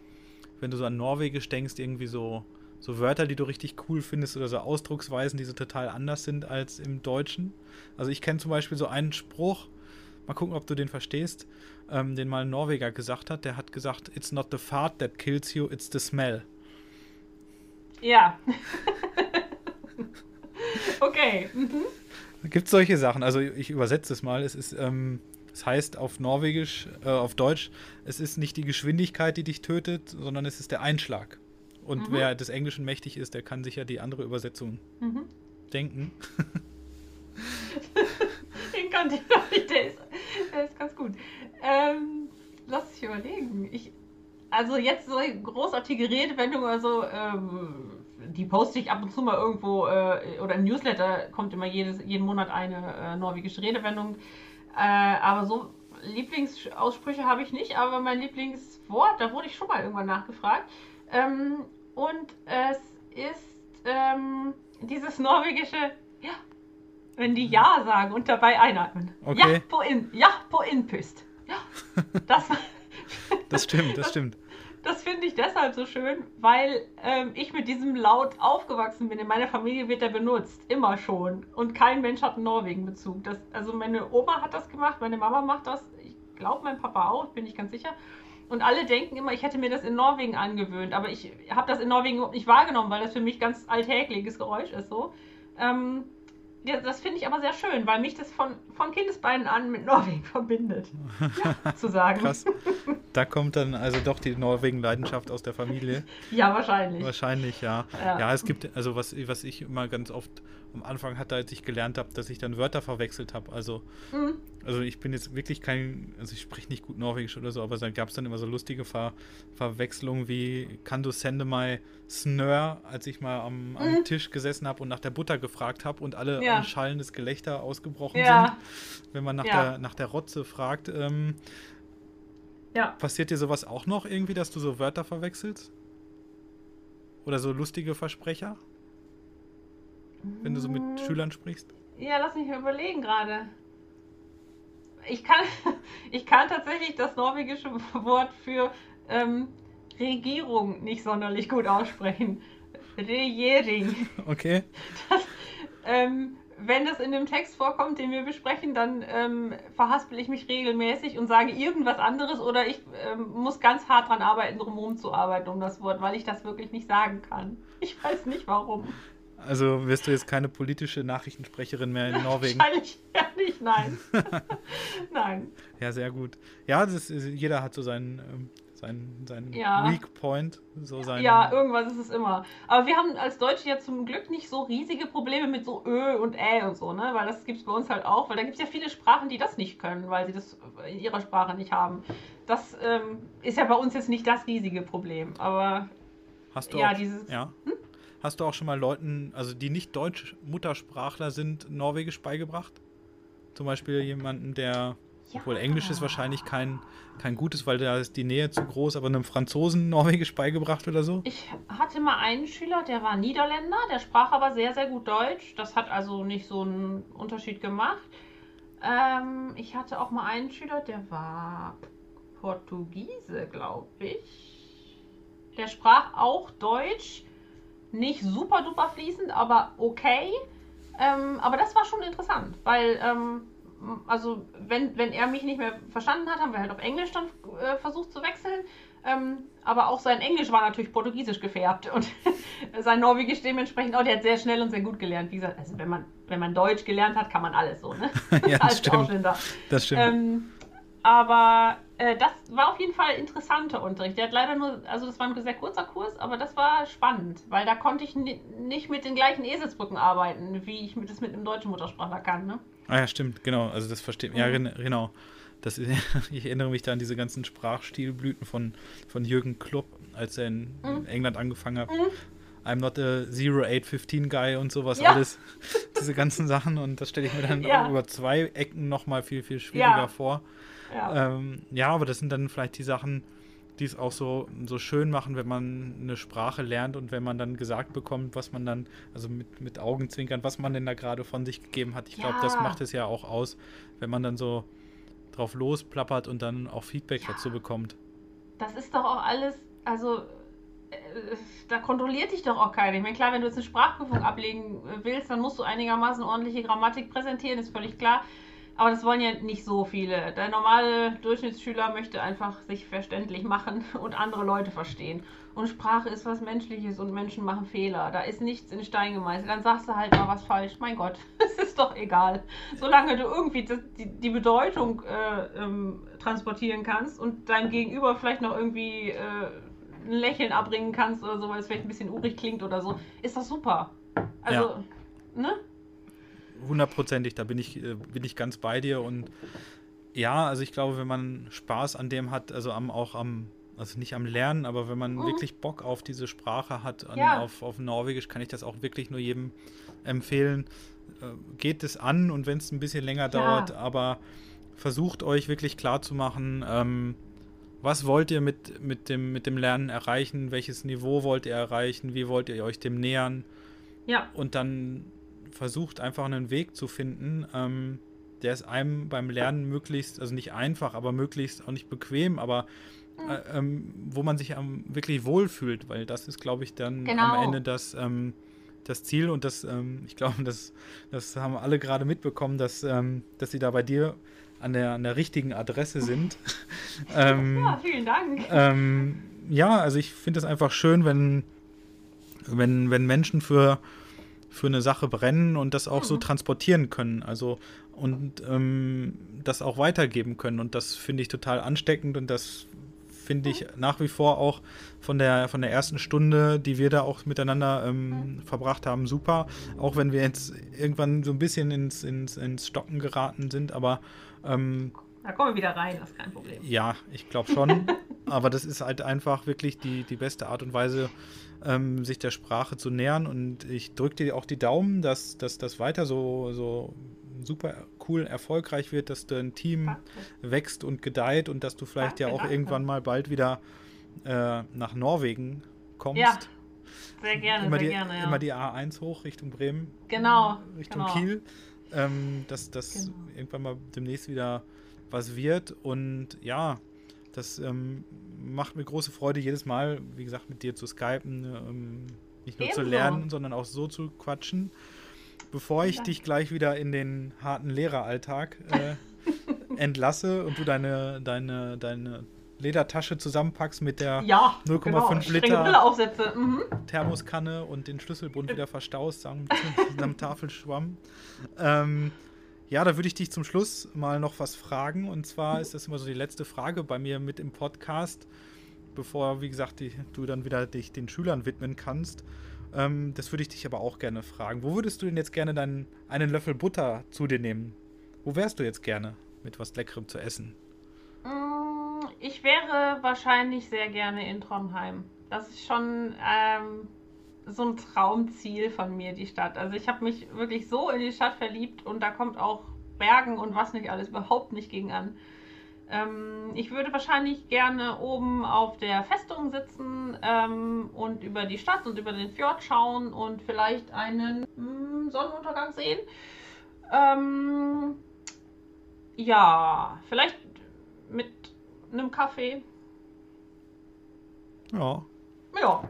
wenn du so an Norwegisch denkst, irgendwie so, so Wörter, die du richtig cool findest oder so Ausdrucksweisen, die so total anders sind als im Deutschen. Also ich kenne zum Beispiel so einen Spruch, mal gucken, ob du den verstehst ähm, den mal ein Norweger gesagt hat. Der hat gesagt, it's not the fart that kills you, it's the smell. Ja. okay. Mhm. Gibt es solche Sachen? Also ich übersetze es mal. Es ist, ähm, es heißt auf Norwegisch, äh, auf Deutsch, es ist nicht die Geschwindigkeit, die dich tötet, sondern es ist der Einschlag. Und mhm. wer des Englischen mächtig ist, der kann sich ja die andere Übersetzung mhm. denken. Den kannte ich noch nicht, der ist, der ist ganz gut. Ähm, lass ich überlegen. Ich, also jetzt so eine großartige Redewendung oder so, ähm, die poste ich ab und zu mal irgendwo äh, oder im Newsletter kommt immer jedes, jeden Monat eine äh, norwegische Redewendung. Äh, aber so Lieblingsaussprüche habe ich nicht, aber mein Lieblingswort, da wurde ich schon mal irgendwann nachgefragt. Ähm, und es ist ähm, dieses norwegische, ja, wenn die Ja sagen und dabei einatmen. Okay. Ja, po in, ja, po inpüst. Ja, das, das stimmt, das stimmt. Das finde ich deshalb so schön, weil ähm, ich mit diesem Laut aufgewachsen bin. In meiner Familie wird er benutzt, immer schon. Und kein Mensch hat einen Norwegen-Bezug. also meine Oma hat das gemacht, meine Mama macht das. Ich glaube, mein Papa auch, bin ich ganz sicher. Und alle denken immer, ich hätte mir das in Norwegen angewöhnt. Aber ich habe das in Norwegen überhaupt nicht wahrgenommen, weil das für mich ganz alltägliches Geräusch ist so. Ähm, ja, das finde ich aber sehr schön, weil mich das von, von Kindesbeinen an mit Norwegen verbindet. Ja, zu sagen. Krass. Da kommt dann also doch die Norwegen-Leidenschaft aus der Familie. Ja, wahrscheinlich. Wahrscheinlich, ja. ja. Ja, es gibt, also was, was ich immer ganz oft am Anfang hatte, als ich gelernt habe, dass ich dann Wörter verwechselt habe. Also, mhm. also ich bin jetzt wirklich kein, also ich spreche nicht gut Norwegisch oder so, aber dann gab es dann immer so lustige Ver Verwechslungen wie kann du sende my snör, als ich mal am, am mhm. Tisch gesessen habe und nach der Butter gefragt habe und alle ja. Ein schallendes Gelächter ausgebrochen ja. sind, wenn man nach, ja. der, nach der Rotze fragt. Ähm, ja. Passiert dir sowas auch noch irgendwie, dass du so Wörter verwechselst? Oder so lustige Versprecher? wenn du so mit Schülern sprichst? Ja, lass mich mal überlegen gerade. Ich kann, ich kann tatsächlich das norwegische Wort für ähm, Regierung nicht sonderlich gut aussprechen. Regering. Okay. Das, ähm, wenn das in dem Text vorkommt, den wir besprechen, dann ähm, verhaspel ich mich regelmäßig und sage irgendwas anderes oder ich ähm, muss ganz hart dran arbeiten, drumherum zu arbeiten um das Wort, weil ich das wirklich nicht sagen kann. Ich weiß nicht warum. Also wirst du jetzt keine politische Nachrichtensprecherin mehr in Norwegen? Wahrscheinlich ja nicht, nein. nein. Ja, sehr gut. Ja, ist, jeder hat so seinen, ähm, seinen, seinen ja. Weak Point. So seinen ja, irgendwas ist es immer. Aber wir haben als Deutsche ja zum Glück nicht so riesige Probleme mit so Ö und Ä und so, ne? Weil das gibt es bei uns halt auch, weil da gibt es ja viele Sprachen, die das nicht können, weil sie das in ihrer Sprache nicht haben. Das ähm, ist ja bei uns jetzt nicht das riesige Problem. Aber Hast du ja, auch, dieses. Ja. Hm? Hast du auch schon mal Leuten, also die nicht Deutsch-Muttersprachler sind, Norwegisch beigebracht? Zum Beispiel jemanden, der, ja. obwohl Englisch ist wahrscheinlich kein, kein gutes, weil da ist die Nähe zu groß, aber einem Franzosen Norwegisch beigebracht oder so? Ich hatte mal einen Schüler, der war Niederländer, der sprach aber sehr, sehr gut Deutsch. Das hat also nicht so einen Unterschied gemacht. Ähm, ich hatte auch mal einen Schüler, der war Portugiese, glaube ich. Der sprach auch Deutsch nicht super duper fließend, aber okay. Ähm, aber das war schon interessant, weil, ähm, also, wenn, wenn er mich nicht mehr verstanden hat, haben wir halt auf Englisch dann äh, versucht zu wechseln. Ähm, aber auch sein Englisch war natürlich portugiesisch gefärbt und sein Norwegisch dementsprechend auch. Der hat sehr schnell und sehr gut gelernt. Wie gesagt, also wenn man, wenn man Deutsch gelernt hat, kann man alles so, ne? ja, das stimmt. Ausländer. Das stimmt. Ähm, aber äh, das war auf jeden Fall interessanter Unterricht. Der hat leider nur, also das war ein sehr kurzer Kurs, aber das war spannend, weil da konnte ich nicht mit den gleichen Eselsbrücken arbeiten, wie ich das mit einem deutschen Muttersprachler kann. Ne? Ah ja, stimmt, genau. Also das versteht mhm. Ja, genau. Das, ich erinnere mich da an diese ganzen Sprachstilblüten von, von Jürgen Klopp, als er in mhm. England angefangen hat. Mhm. I'm not a 0815 Guy und sowas ja. alles. Diese ganzen Sachen und das stelle ich mir dann ja. über zwei Ecken nochmal viel, viel schwieriger ja. vor. Ähm, ja, aber das sind dann vielleicht die Sachen, die es auch so, so schön machen, wenn man eine Sprache lernt und wenn man dann gesagt bekommt, was man dann, also mit, mit Augenzwinkern, was man denn da gerade von sich gegeben hat. Ich glaube, das macht es ja auch aus, wenn man dann so drauf losplappert und dann auch Feedback ja. dazu bekommt. Das ist doch auch alles, also äh, da kontrolliert dich doch auch keiner. Ich meine, klar, wenn du jetzt eine Sprachprüfung ablegen willst, dann musst du einigermaßen ordentliche Grammatik präsentieren, ist völlig klar. Aber das wollen ja nicht so viele. Der normale Durchschnittsschüler möchte einfach sich verständlich machen und andere Leute verstehen. Und Sprache ist was Menschliches und Menschen machen Fehler. Da ist nichts in Stein gemeißelt. Dann sagst du halt mal was falsch. Mein Gott, es ist doch egal. Solange du irgendwie die, die Bedeutung äh, ähm, transportieren kannst und deinem Gegenüber vielleicht noch irgendwie äh, ein Lächeln abbringen kannst oder so, weil es vielleicht ein bisschen urig klingt oder so, ist das super. Also, ja. ne? Hundertprozentig, da bin ich, äh, bin ich ganz bei dir. Und ja, also ich glaube, wenn man Spaß an dem hat, also am, auch am, also nicht am Lernen, aber wenn man mhm. wirklich Bock auf diese Sprache hat, an, ja. auf, auf Norwegisch, kann ich das auch wirklich nur jedem empfehlen. Äh, geht es an und wenn es ein bisschen länger ja. dauert, aber versucht euch wirklich klar zu machen, ähm, was wollt ihr mit, mit, dem, mit dem Lernen erreichen, welches Niveau wollt ihr erreichen, wie wollt ihr euch dem nähern. Ja. Und dann versucht einfach einen Weg zu finden, ähm, der es einem beim Lernen möglichst, also nicht einfach, aber möglichst auch nicht bequem, aber äh, ähm, wo man sich ähm, wirklich wohlfühlt, weil das ist, glaube ich, dann genau. am Ende das, ähm, das Ziel und das, ähm, ich glaube, das, das haben alle gerade mitbekommen, dass, ähm, dass sie da bei dir an der, an der richtigen Adresse sind. ja, vielen Dank. ja, also ich finde es einfach schön, wenn, wenn, wenn Menschen für für eine Sache brennen und das auch mhm. so transportieren können. Also und ähm, das auch weitergeben können. Und das finde ich total ansteckend und das finde ich nach wie vor auch von der, von der ersten Stunde, die wir da auch miteinander ähm, verbracht haben, super. Auch wenn wir jetzt irgendwann so ein bisschen ins, ins, ins Stocken geraten sind, aber. Ähm, da kommen wir wieder rein, das ist kein Problem. Ja, ich glaube schon. aber das ist halt einfach wirklich die, die beste Art und Weise, ähm, sich der Sprache zu nähern. Und ich drücke dir auch die Daumen, dass, dass das weiter so, so super cool erfolgreich wird, dass dein Team wächst und gedeiht und dass du vielleicht ja auch irgendwann mal bald wieder äh, nach Norwegen kommst. Ja, sehr gerne, immer sehr die, gerne. Ja. Immer die A1 hoch Richtung Bremen. Genau. Richtung genau. Kiel. Ähm, dass das genau. irgendwann mal demnächst wieder was wird. Und ja, das ähm, macht mir große Freude, jedes Mal, wie gesagt, mit dir zu skypen. Ähm, nicht nur Ebenso. zu lernen, sondern auch so zu quatschen bevor ich dich gleich wieder in den harten Lehreralltag äh, entlasse und du deine, deine, deine Ledertasche zusammenpackst mit der ja, 0,5 genau. Liter mhm. Thermoskanne und den Schlüsselbund wieder verstaust, sagen mit einem Tafelschwamm. Ähm, ja, da würde ich dich zum Schluss mal noch was fragen. Und zwar ist das immer so die letzte Frage bei mir mit im Podcast, bevor, wie gesagt, die, du dann wieder dich den Schülern widmen kannst. Ähm, das würde ich dich aber auch gerne fragen. Wo würdest du denn jetzt gerne deinen einen Löffel Butter zu dir nehmen? Wo wärst du jetzt gerne mit was Leckerem zu essen? Mm, ich wäre wahrscheinlich sehr gerne in Trondheim. Das ist schon ähm, so ein Traumziel von mir, die Stadt. Also ich habe mich wirklich so in die Stadt verliebt und da kommt auch Bergen und was nicht alles überhaupt nicht gegen an. Ähm, ich würde wahrscheinlich gerne oben auf der Festung sitzen ähm, und über die Stadt und über den Fjord schauen und vielleicht einen mh, hm, Sonnenuntergang sehen. Ähm, ja, vielleicht mit einem Kaffee. Ja. Ja.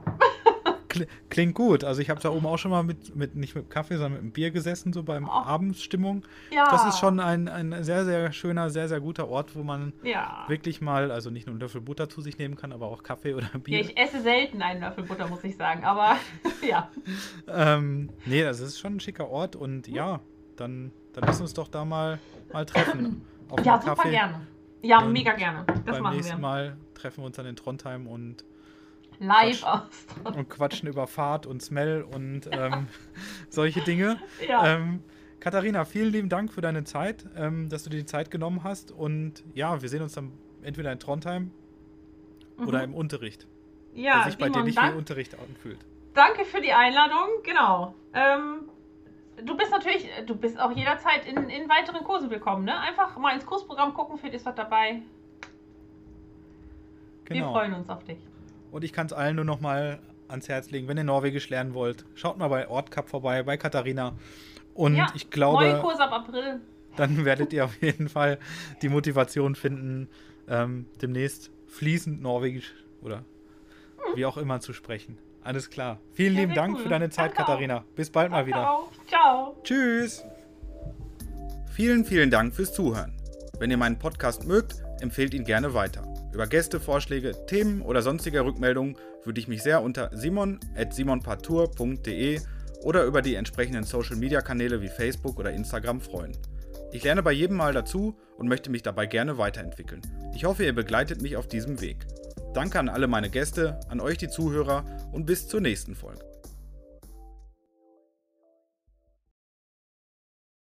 Klingt gut. Also ich habe da oben auch schon mal mit, mit, nicht mit Kaffee, sondern mit einem Bier gesessen, so beim oh. Abendsstimmung. Ja. Das ist schon ein, ein sehr, sehr schöner, sehr, sehr guter Ort, wo man ja. wirklich mal, also nicht nur einen Löffel Butter zu sich nehmen kann, aber auch Kaffee oder Bier. Ja, ich esse selten einen Löffel Butter, muss ich sagen, aber ja. ähm, nee, das ist schon ein schicker Ort und ja, dann, dann lass uns doch da mal, mal treffen. ja, super Kaffee. gerne. Ja, und mega gerne. Das beim machen nächsten wir. Mal treffen wir uns dann in Trondheim und live aus. Und quatschen über Fahrt und Smell und ähm, solche Dinge. Ja. Ähm, Katharina, vielen lieben Dank für deine Zeit, ähm, dass du dir die Zeit genommen hast. Und ja, wir sehen uns dann entweder in Trondheim mhm. oder im Unterricht. Ja, der sich bei dir nicht Dank. wie Unterricht anfühlt. Danke für die Einladung, genau. Ähm, du bist natürlich, du bist auch jederzeit in, in weiteren Kursen willkommen, ne? Einfach mal ins Kursprogramm gucken, vielleicht ist was dabei. Genau. Wir freuen uns auf dich. Und ich kann es allen nur noch mal ans Herz legen, wenn ihr Norwegisch lernen wollt, schaut mal bei Ortcup vorbei, bei Katharina. Und ja, ich glaube, neuen Kurs ab April. Dann werdet ihr auf jeden Fall die Motivation finden, ähm, demnächst fließend Norwegisch oder hm. wie auch immer zu sprechen. Alles klar. Vielen ja, lieben Dank cool. für deine Zeit, Danke Katharina. Auch. Bis bald Danke mal wieder. Auch. Ciao. Tschüss. Vielen, vielen Dank fürs Zuhören. Wenn ihr meinen Podcast mögt, empfehlt ihn gerne weiter. Über Gäste, Vorschläge, Themen oder sonstige Rückmeldungen würde ich mich sehr unter simon.simonpartour.de oder über die entsprechenden Social Media Kanäle wie Facebook oder Instagram freuen. Ich lerne bei jedem Mal dazu und möchte mich dabei gerne weiterentwickeln. Ich hoffe, ihr begleitet mich auf diesem Weg. Danke an alle meine Gäste, an euch die Zuhörer und bis zur nächsten Folge.